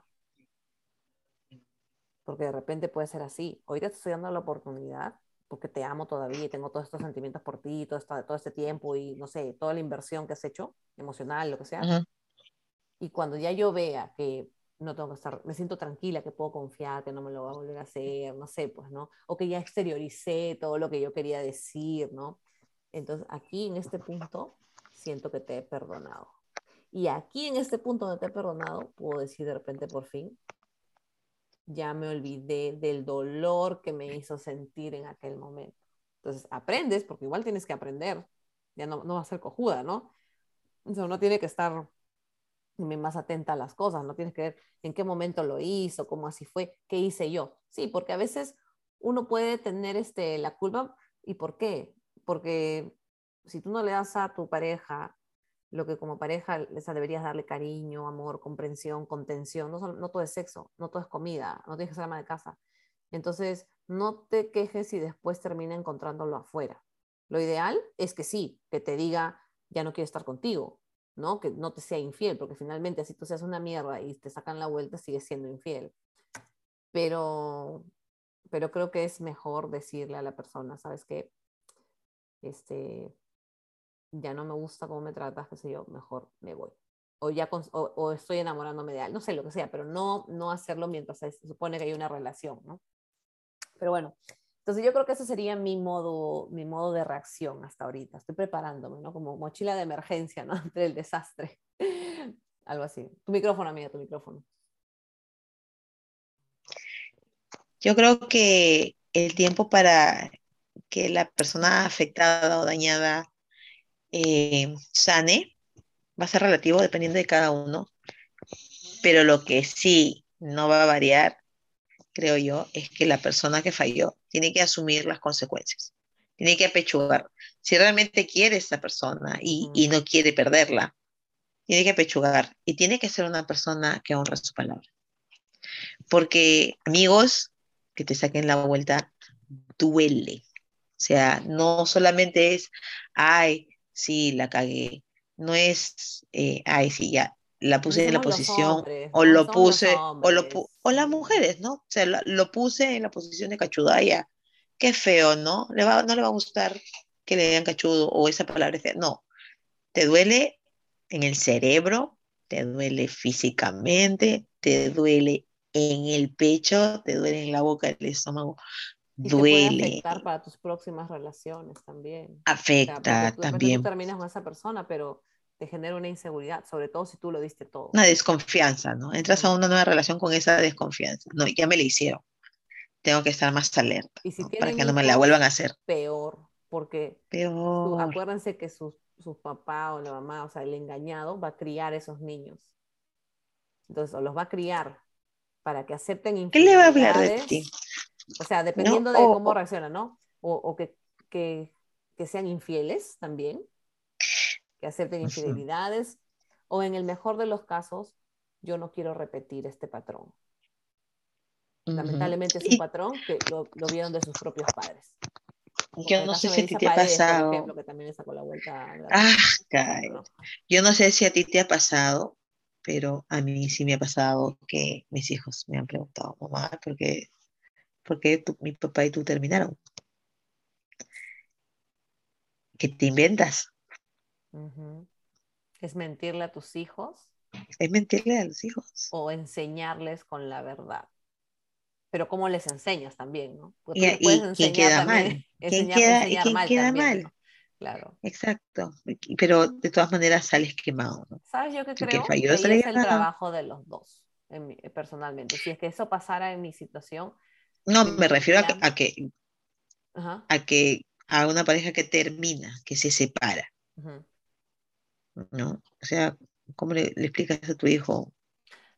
Porque de repente puede ser así. Ahorita te estoy dando la oportunidad porque te amo todavía y tengo todos estos sentimientos por ti, todo, todo este tiempo y no sé, toda la inversión que has hecho, emocional, lo que sea. Y cuando ya yo vea que no tengo que estar, me siento tranquila, que puedo confiar, que no me lo va a volver a hacer, no sé, pues, ¿no? O que ya exterioricé todo lo que yo quería decir, ¿no? Entonces, aquí en este punto, siento que te he perdonado. Y aquí en este punto donde te he perdonado, puedo decir de repente por fin, ya me olvidé del dolor que me hizo sentir en aquel momento. Entonces, aprendes, porque igual tienes que aprender, ya no, no va a ser cojuda, ¿no? Entonces, uno tiene que estar más atenta a las cosas, no tienes que ver en qué momento lo hizo, cómo así fue, qué hice yo. Sí, porque a veces uno puede tener este, la culpa, ¿y por qué? Porque si tú no le das a tu pareja lo que como pareja deberías darle cariño, amor, comprensión, contención. No, no, todo es sexo, no todo es comida, no tienes que ser ama de casa. Entonces, no te quejes si después termina encontrándolo afuera. Lo ideal es que sí, que te diga, ya no quiero estar contigo, ¿no? Que no te sea infiel, porque finalmente si tú seas una mierda y te sacan la vuelta, sigues siendo infiel. Pero, pero creo que es mejor decirle a la persona, ¿sabes qué? Este, ya no me gusta cómo me tratas, qué sé yo, mejor me voy. O, ya o, estoy enamorándome de alguien, no sé lo que sea, pero no, no hacerlo mientras se supone que hay una relación, ¿no? Pero bueno, entonces yo creo que ese sería mi modo, mi modo de reacción hasta ahorita. Estoy preparándome, ¿no? Como mochila de emergencia, ¿no? Ante el desastre. Algo así. Tu micrófono, amiga, tu micrófono. Yo creo que el tiempo para que la persona afectada o dañada eh, sane, va a ser relativo dependiendo de cada uno, pero lo que sí no va a variar, creo yo, es que la persona que falló tiene que asumir las consecuencias, tiene que apechugar. Si realmente quiere esa persona y, y no quiere perderla, tiene que apechugar y tiene que ser una persona que honra su palabra. Porque amigos que te saquen la vuelta duele. O sea, no solamente es, ay, sí, la cagué. No es, eh, ay, sí, ya, la puse en la posición, o lo puse, o, lo o las mujeres, ¿no? O sea, lo, puse en la posición de cachudaya. Qué feo, ¿no? Le va, no le va a gustar que le digan cachudo o esa palabra. No, te duele en el cerebro, te duele físicamente, te duele en el pecho, te duele en la boca, el estómago. Y duele. Te puede afectar para tus próximas relaciones también. Afecta tú, también. Tú terminas con esa persona, pero te genera una inseguridad, sobre todo si tú lo diste todo. Una desconfianza, ¿no? Entras a una nueva relación con esa desconfianza. No, ya me la hicieron. Tengo que estar más alerta y si para que no me la vuelvan a hacer. Peor, porque peor. acuérdense que sus, sus papás o la mamá, o sea, el engañado va a criar esos niños. Entonces, o los va a criar para que acepten ¿Qué le va a hablar de ti? O sea, dependiendo de cómo reacciona, ¿no? O, o que, que, que, sean infieles también, que acepten infidelidades, o en el mejor de los casos, yo no quiero repetir este patrón. Lamentablemente es un patrón que lo, lo, vieron de sus propios padres. Yo no sé si a ti te ha pasado. Ejemplo, que también sacó la vuelta. Ah, caray. Yo no sé si a ti te ha pasado, pero a mí sí me ha pasado que mis hijos me han preguntado, mamá, ¿por qué, por qué mi papá y tú terminaron? ¿Qué te inventas? ¿Es mentirle a tus hijos? Es mentirle a los hijos. O enseñarles con la verdad. Pero cómo les enseñas también, ¿no? y, y quién queda mal. ¿Quién queda, ¿quién mal, queda mal? Claro. Exacto. Pero de todas maneras sales quemado. ¿no? ¿Sabes yo qué creo? Que, es el trabajo de los dos, en personalmente. Si es que eso pasara en mi situación. No, me refiero a, a que Ajá. a que a una pareja que termina, que se separa. Uh -huh. ¿No? O sea, ¿cómo le, le, explicas a tu hijo?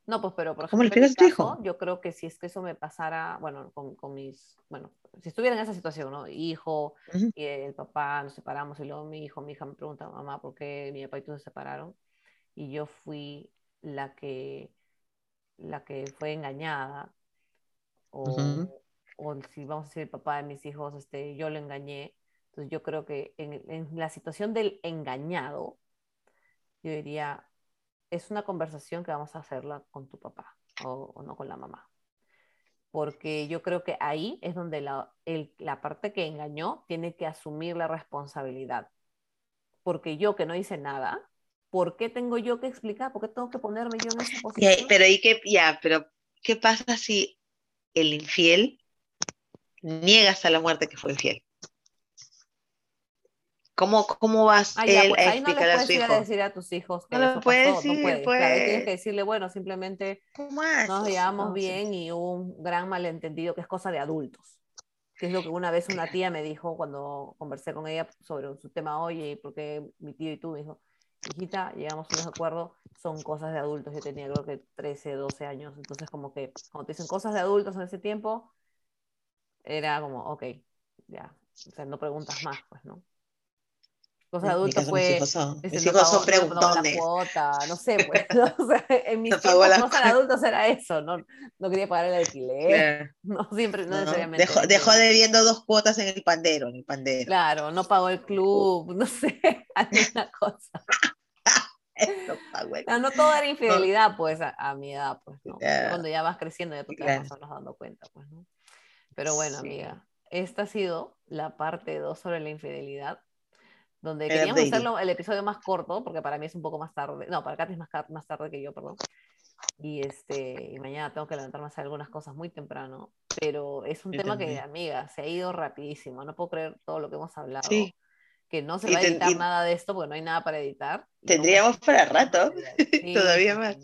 No, pues, pero por ejemplo, ¿Cómo le explicas a tu hijo? Yo creo que si es que eso me pasara, bueno, con, con mis, bueno, si estuviera en esa situación, ¿no? Hijo, uh -huh. y el papá, nos separamos, y luego mi hijo, mi hija me pregunta, mamá, ¿por qué mi papá y tú se separaron? Y yo fui la que, la que fue engañada, o, uh -huh. o si vamos a decir el papá de mis hijos, este, yo lo engañé, entonces yo creo que en, en, la situación del engañado, yo diría, es una conversación que vamos a hacerla con tu papá o, o no con la mamá. Porque yo creo que ahí es donde la, el, la parte que engañó tiene que asumir la responsabilidad. Porque yo que no hice nada, ¿por qué tengo yo que explicar? ¿Por qué tengo que ponerme yo en esa posición? Yeah, pero, ¿y qué, ya, pero ¿qué pasa si el infiel niega hasta la muerte que fue infiel? ¿Cómo, cómo vas ya, él pues, a ahí no explicar a su hijo? a decir a tus hijos que No eso puedes pasó, decir, no puedes. pues. Claro, tienes que decirle, bueno, simplemente nos llevamos No, bien sí. y hubo un gran malentendido que es cosa de adultos. Que es lo que una vez una tía me dijo cuando conversé con ella sobre su tema, oye, ¿por qué mi tío y tú? Me dijo, hijita, llegamos a un acuerdo, son cosas de adultos. Yo tenía creo que 13, 12 años. Entonces, como que cuando te dicen cosas de adultos en ese tiempo, era como, ok, ya. O sea, no preguntas más, pues, ¿no? Mi adultos fue. mis hijos son, mis no hijos pagó- son no preguntones. cuota, no sé, pues. ¿no? O sea, en mis No tiempos, de cuota. adultos era eso, no, no quería pagar el alquiler, Claro, no siempre, no, ¿no? necesariamente. Dejó, dejó debiendo dos cuotas en el pandero, en el pandero. Claro, no pagó el club, no sé, alguna cosa. No No, no todo era infidelidad, pues, a, a mi edad, pues, ¿no? Cuando ya vas creciendo, ya tú te vas dando cuenta, pues, ¿no? Pero bueno, Sí. amiga, esta ha sido la parte 2 sobre la infidelidad, donde queríamos updating. hacerlo el episodio más corto, porque para mí es un poco más tarde, no, para Katy es más, más tarde que yo, perdón. Y, este, y mañana tengo que levantarme a hacer algunas cosas muy temprano, pero es un Yo tema que, también. amiga, se ha ido rapidísimo, no puedo creer todo lo que hemos hablado. Sí. Que no se Y va a editar y- nada de esto porque no hay nada para editar. Tendríamos para rato, Sí, todavía más.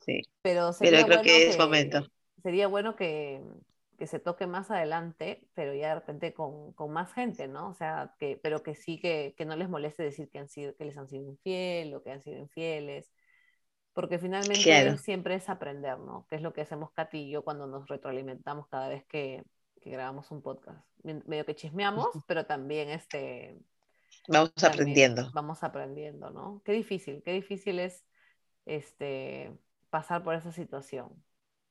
sí. Pero sería Pero creo bueno que es momento. Sería bueno que, que se toque más adelante, pero ya de repente con, con más gente, ¿no? O sea, que, pero que sí que, que no les moleste decir que, han sido, que les han sido infiel o que han sido infieles. Porque finalmente Claro. siempre es aprender, ¿no? Que es lo que hacemos Katy y yo cuando nos retroalimentamos cada vez que, que grabamos un podcast. Me- Medio que chismeamos, pero también este, Vamos también aprendiendo. Vamos aprendiendo, ¿no? Qué difícil, qué difícil es este, pasar por esa situación,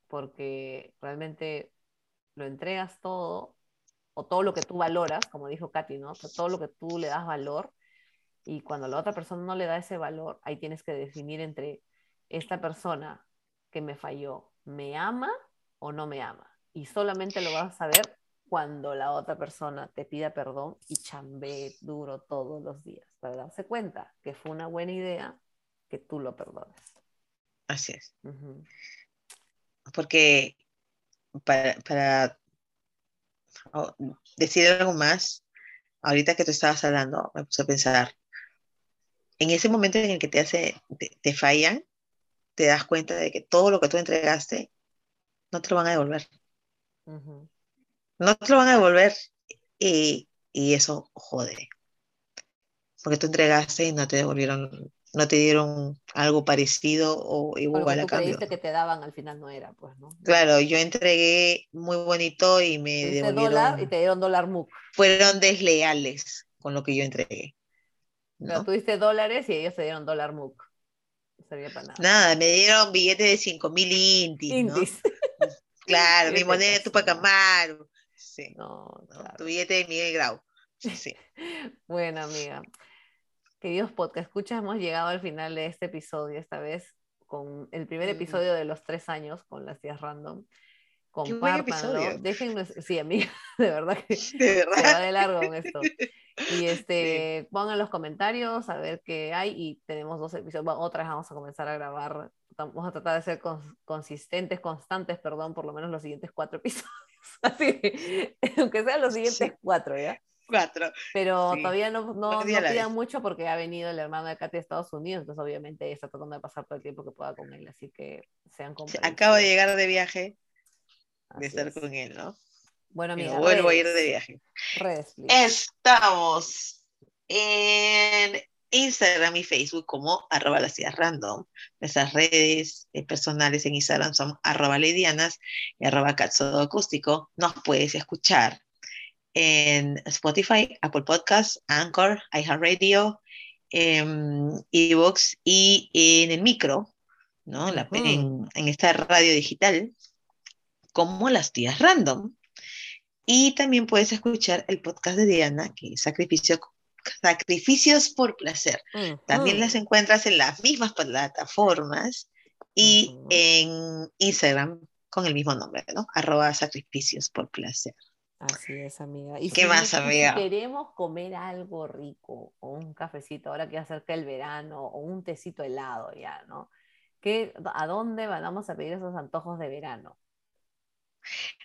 porque realmente lo entregas todo, o todo lo que tú valoras, como dijo Katy, ¿no? O sea, todo lo que tú le das valor, y cuando la otra persona no le da ese valor, ahí tienes que definir entre esta persona que me falló, ¿me ama o no me ama? Y solamente lo vas a saber cuando la otra persona te pida perdón y chambee duro todos los días para darse cuenta que fue una buena idea que tú lo perdones. Así es. Porque para, para oh, decir algo más, ahorita que tú estabas hablando, me puse a pensar, en ese momento en el que te, hace, te, fallan, te das cuenta de que todo lo que tú entregaste no te lo van a devolver. No te lo van a devolver y, y, eso jode. Porque tú entregaste y no te devolvieron no te dieron algo parecido o igual a cambio. que te daban al final no era, pues, ¿no? Claro, yo entregué muy bonito y me devolvieron. Dólar y te dieron dólar MUC. Fueron desleales con lo que yo entregué. ¿no? Pero tuviste dólares y ellos te dieron dólar MUC. No servía para nada. Nada, me dieron billete de 5 mil intis. Intis. claro, mi moneda de Tupac Amaru. Sí. No, claro. Tu billete de Miguel Grau. Sí. bueno, amiga. Queridos podcast escuchas, hemos llegado al final de este episodio, esta vez con el primer episodio de los tres años con las tías random. Compártanlo, déjenme, sí, amiga, de verdad que se va de largo con esto. Y este, pongan los comentarios a ver qué hay y tenemos dos episodios, bueno, otras vamos a comenzar a grabar, vamos a tratar de ser consistentes, constantes, perdón, por lo menos los siguientes cuatro episodios. Así, aunque sean los siguientes cuatro, ¿ya? Cuatro. Pero todavía no, no, no pidan mucho porque ha venido el hermano de Katy de Estados Unidos, entonces obviamente está tratando de pasar todo el tiempo que pueda con él, así que sean comprensivos. Acabo de llegar de viaje, de estar con él, ¿no? Bueno, amiga. Vuelvo a ir de viaje. Estamos en Instagram y Facebook como arroba las random. Nuestras redes eh, personales en Instagram son arroba ledianas y arroba acústico. Nos puedes escuchar en Spotify, Apple Podcasts, Anchor, iHeartRadio, Evox y en el micro, ¿no? en, esta radio digital, como las tías random. Y también puedes escuchar el podcast de Diana, que es Sacrificio, Sacrificios por Placer. También las encuentras en las mismas plataformas y en Instagram con el mismo nombre, ¿no? Arroba Sacrificios por Placer. Así es, amiga. Y ¿Qué más, amiga? Si queremos comer algo rico, o un cafecito, ahora que acerca el verano, o un tecito helado ya, ¿no? ¿Qué, ¿A dónde vamos a pedir esos antojos de verano?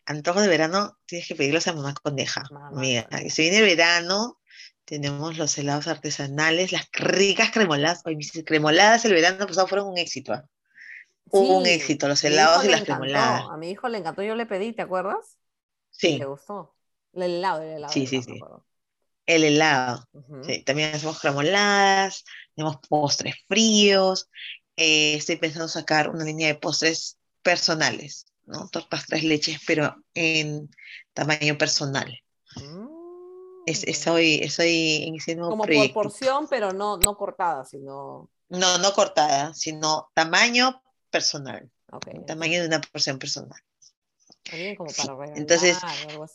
Antojos de verano tienes que pedirlos a mamá condeja. Mira, si viene el verano, tenemos los helados artesanales, las ricas cremoladas. Oye, mis cremoladas el verano pasado fueron un éxito. ¿ah? un éxito, los helados y las cremoladas. A mi hijo le encantó, yo le pedí, ¿te acuerdas? Sí. ¿Te gustó? El helado, el helado. Sí, sí, sí. El helado. sí, también hacemos cremoladas, tenemos postres fríos. Eh, estoy pensando sacar una línea de postres personales, ¿no? Tortas tres leches, pero en tamaño personal. Mm, es, estoy, estoy iniciando Como por porción, pero no, no cortada, sino... No, no cortada, sino tamaño personal. Okay. Tamaño de una porción personal. Como para Entonces,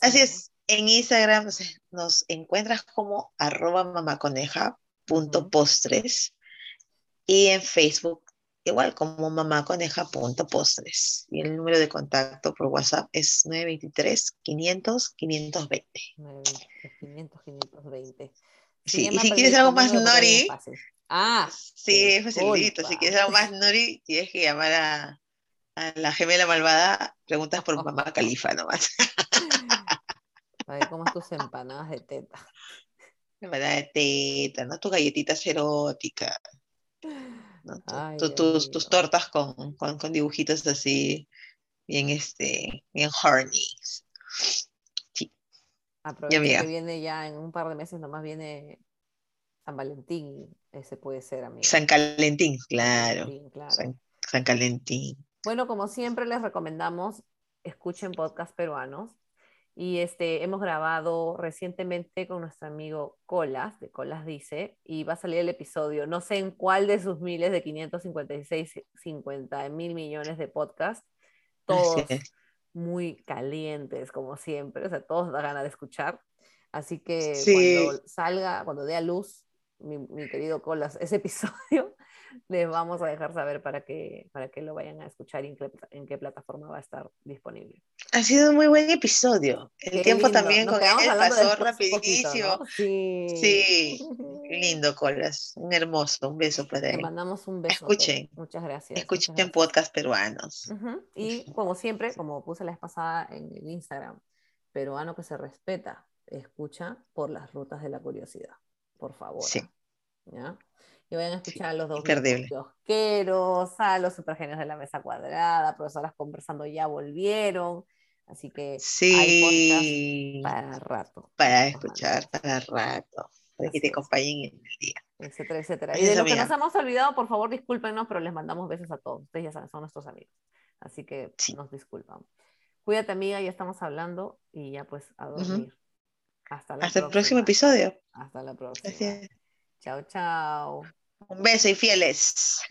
así, es. En Instagram nos encuentras como arroba mamaconeja.postres y en Facebook igual como mamaconeja.postres. Y el número de contacto por WhatsApp es 923 500 520. 500 520. Sí, y si quieres algo más nori, ah, sí, es facilito. Si quieres algo más nori, tienes que llamar a, a la gemela malvada, preguntas por mamá califa nomás. A ver cómo es tus empanadas de teta. Empanadas de teta, ¿no? Tus galletitas eróticas. tus, tus, tortas con, con, con, dibujitos así, bien, este, bien horny. Sí. Aprovecha que viene ya en un par de meses, nomás viene San Valentín, ese puede ser, amigo. San Calentín, claro. San, San Calentín. Bueno, como siempre les recomendamos, escuchen podcast peruanos. Y este, hemos grabado recientemente con nuestro amigo Colas, de Colas Dice, y va a salir el episodio, no sé en cuál de sus miles de 556, 50 mil millones de podcasts, todos muy calientes, como siempre, o sea, todos da ganas de escuchar. Así que cuando salga, cuando dé a luz, mi, mi querido Colas, ese episodio, les vamos a dejar saber para que, para que lo vayan a escuchar y en qué, en qué plataforma va a estar disponible. Ha sido un muy buen episodio. El Qué tiempo lindo. también Nos con él pasó un poquito, rapidísimo. ¿no? Sí. Sí, lindo, Colas. Un hermoso, un beso para Te él. mandamos un beso. Escuchen. Muchas gracias. Escuchen muchas gracias. podcast peruanos. Ujú. Y como siempre, como puse la vez pasada en el Instagram, peruano que se respeta, escucha por las rutas de la curiosidad, por favor. Sí. ¿ya? Y vayan a escuchar a los dos kiosqueros, a los supergenios de la mesa cuadrada, profesoras conversando ya volvieron. Así que Sí, para rato. para escuchar para rato, para que te acompañen en el día. etcétera, etcétera. Y de los que nos hemos olvidado, por favor, discúlpenos, pero les mandamos besos a todos. Ustedes ya saben, son nuestros amigos. Así que Sí. nos disculpan. Cuídate, amiga, ya estamos hablando y ya pues a dormir. Hasta la Hasta el próximo episodio. Hasta la próxima. Gracias. Chao, chao. Un beso y fieles.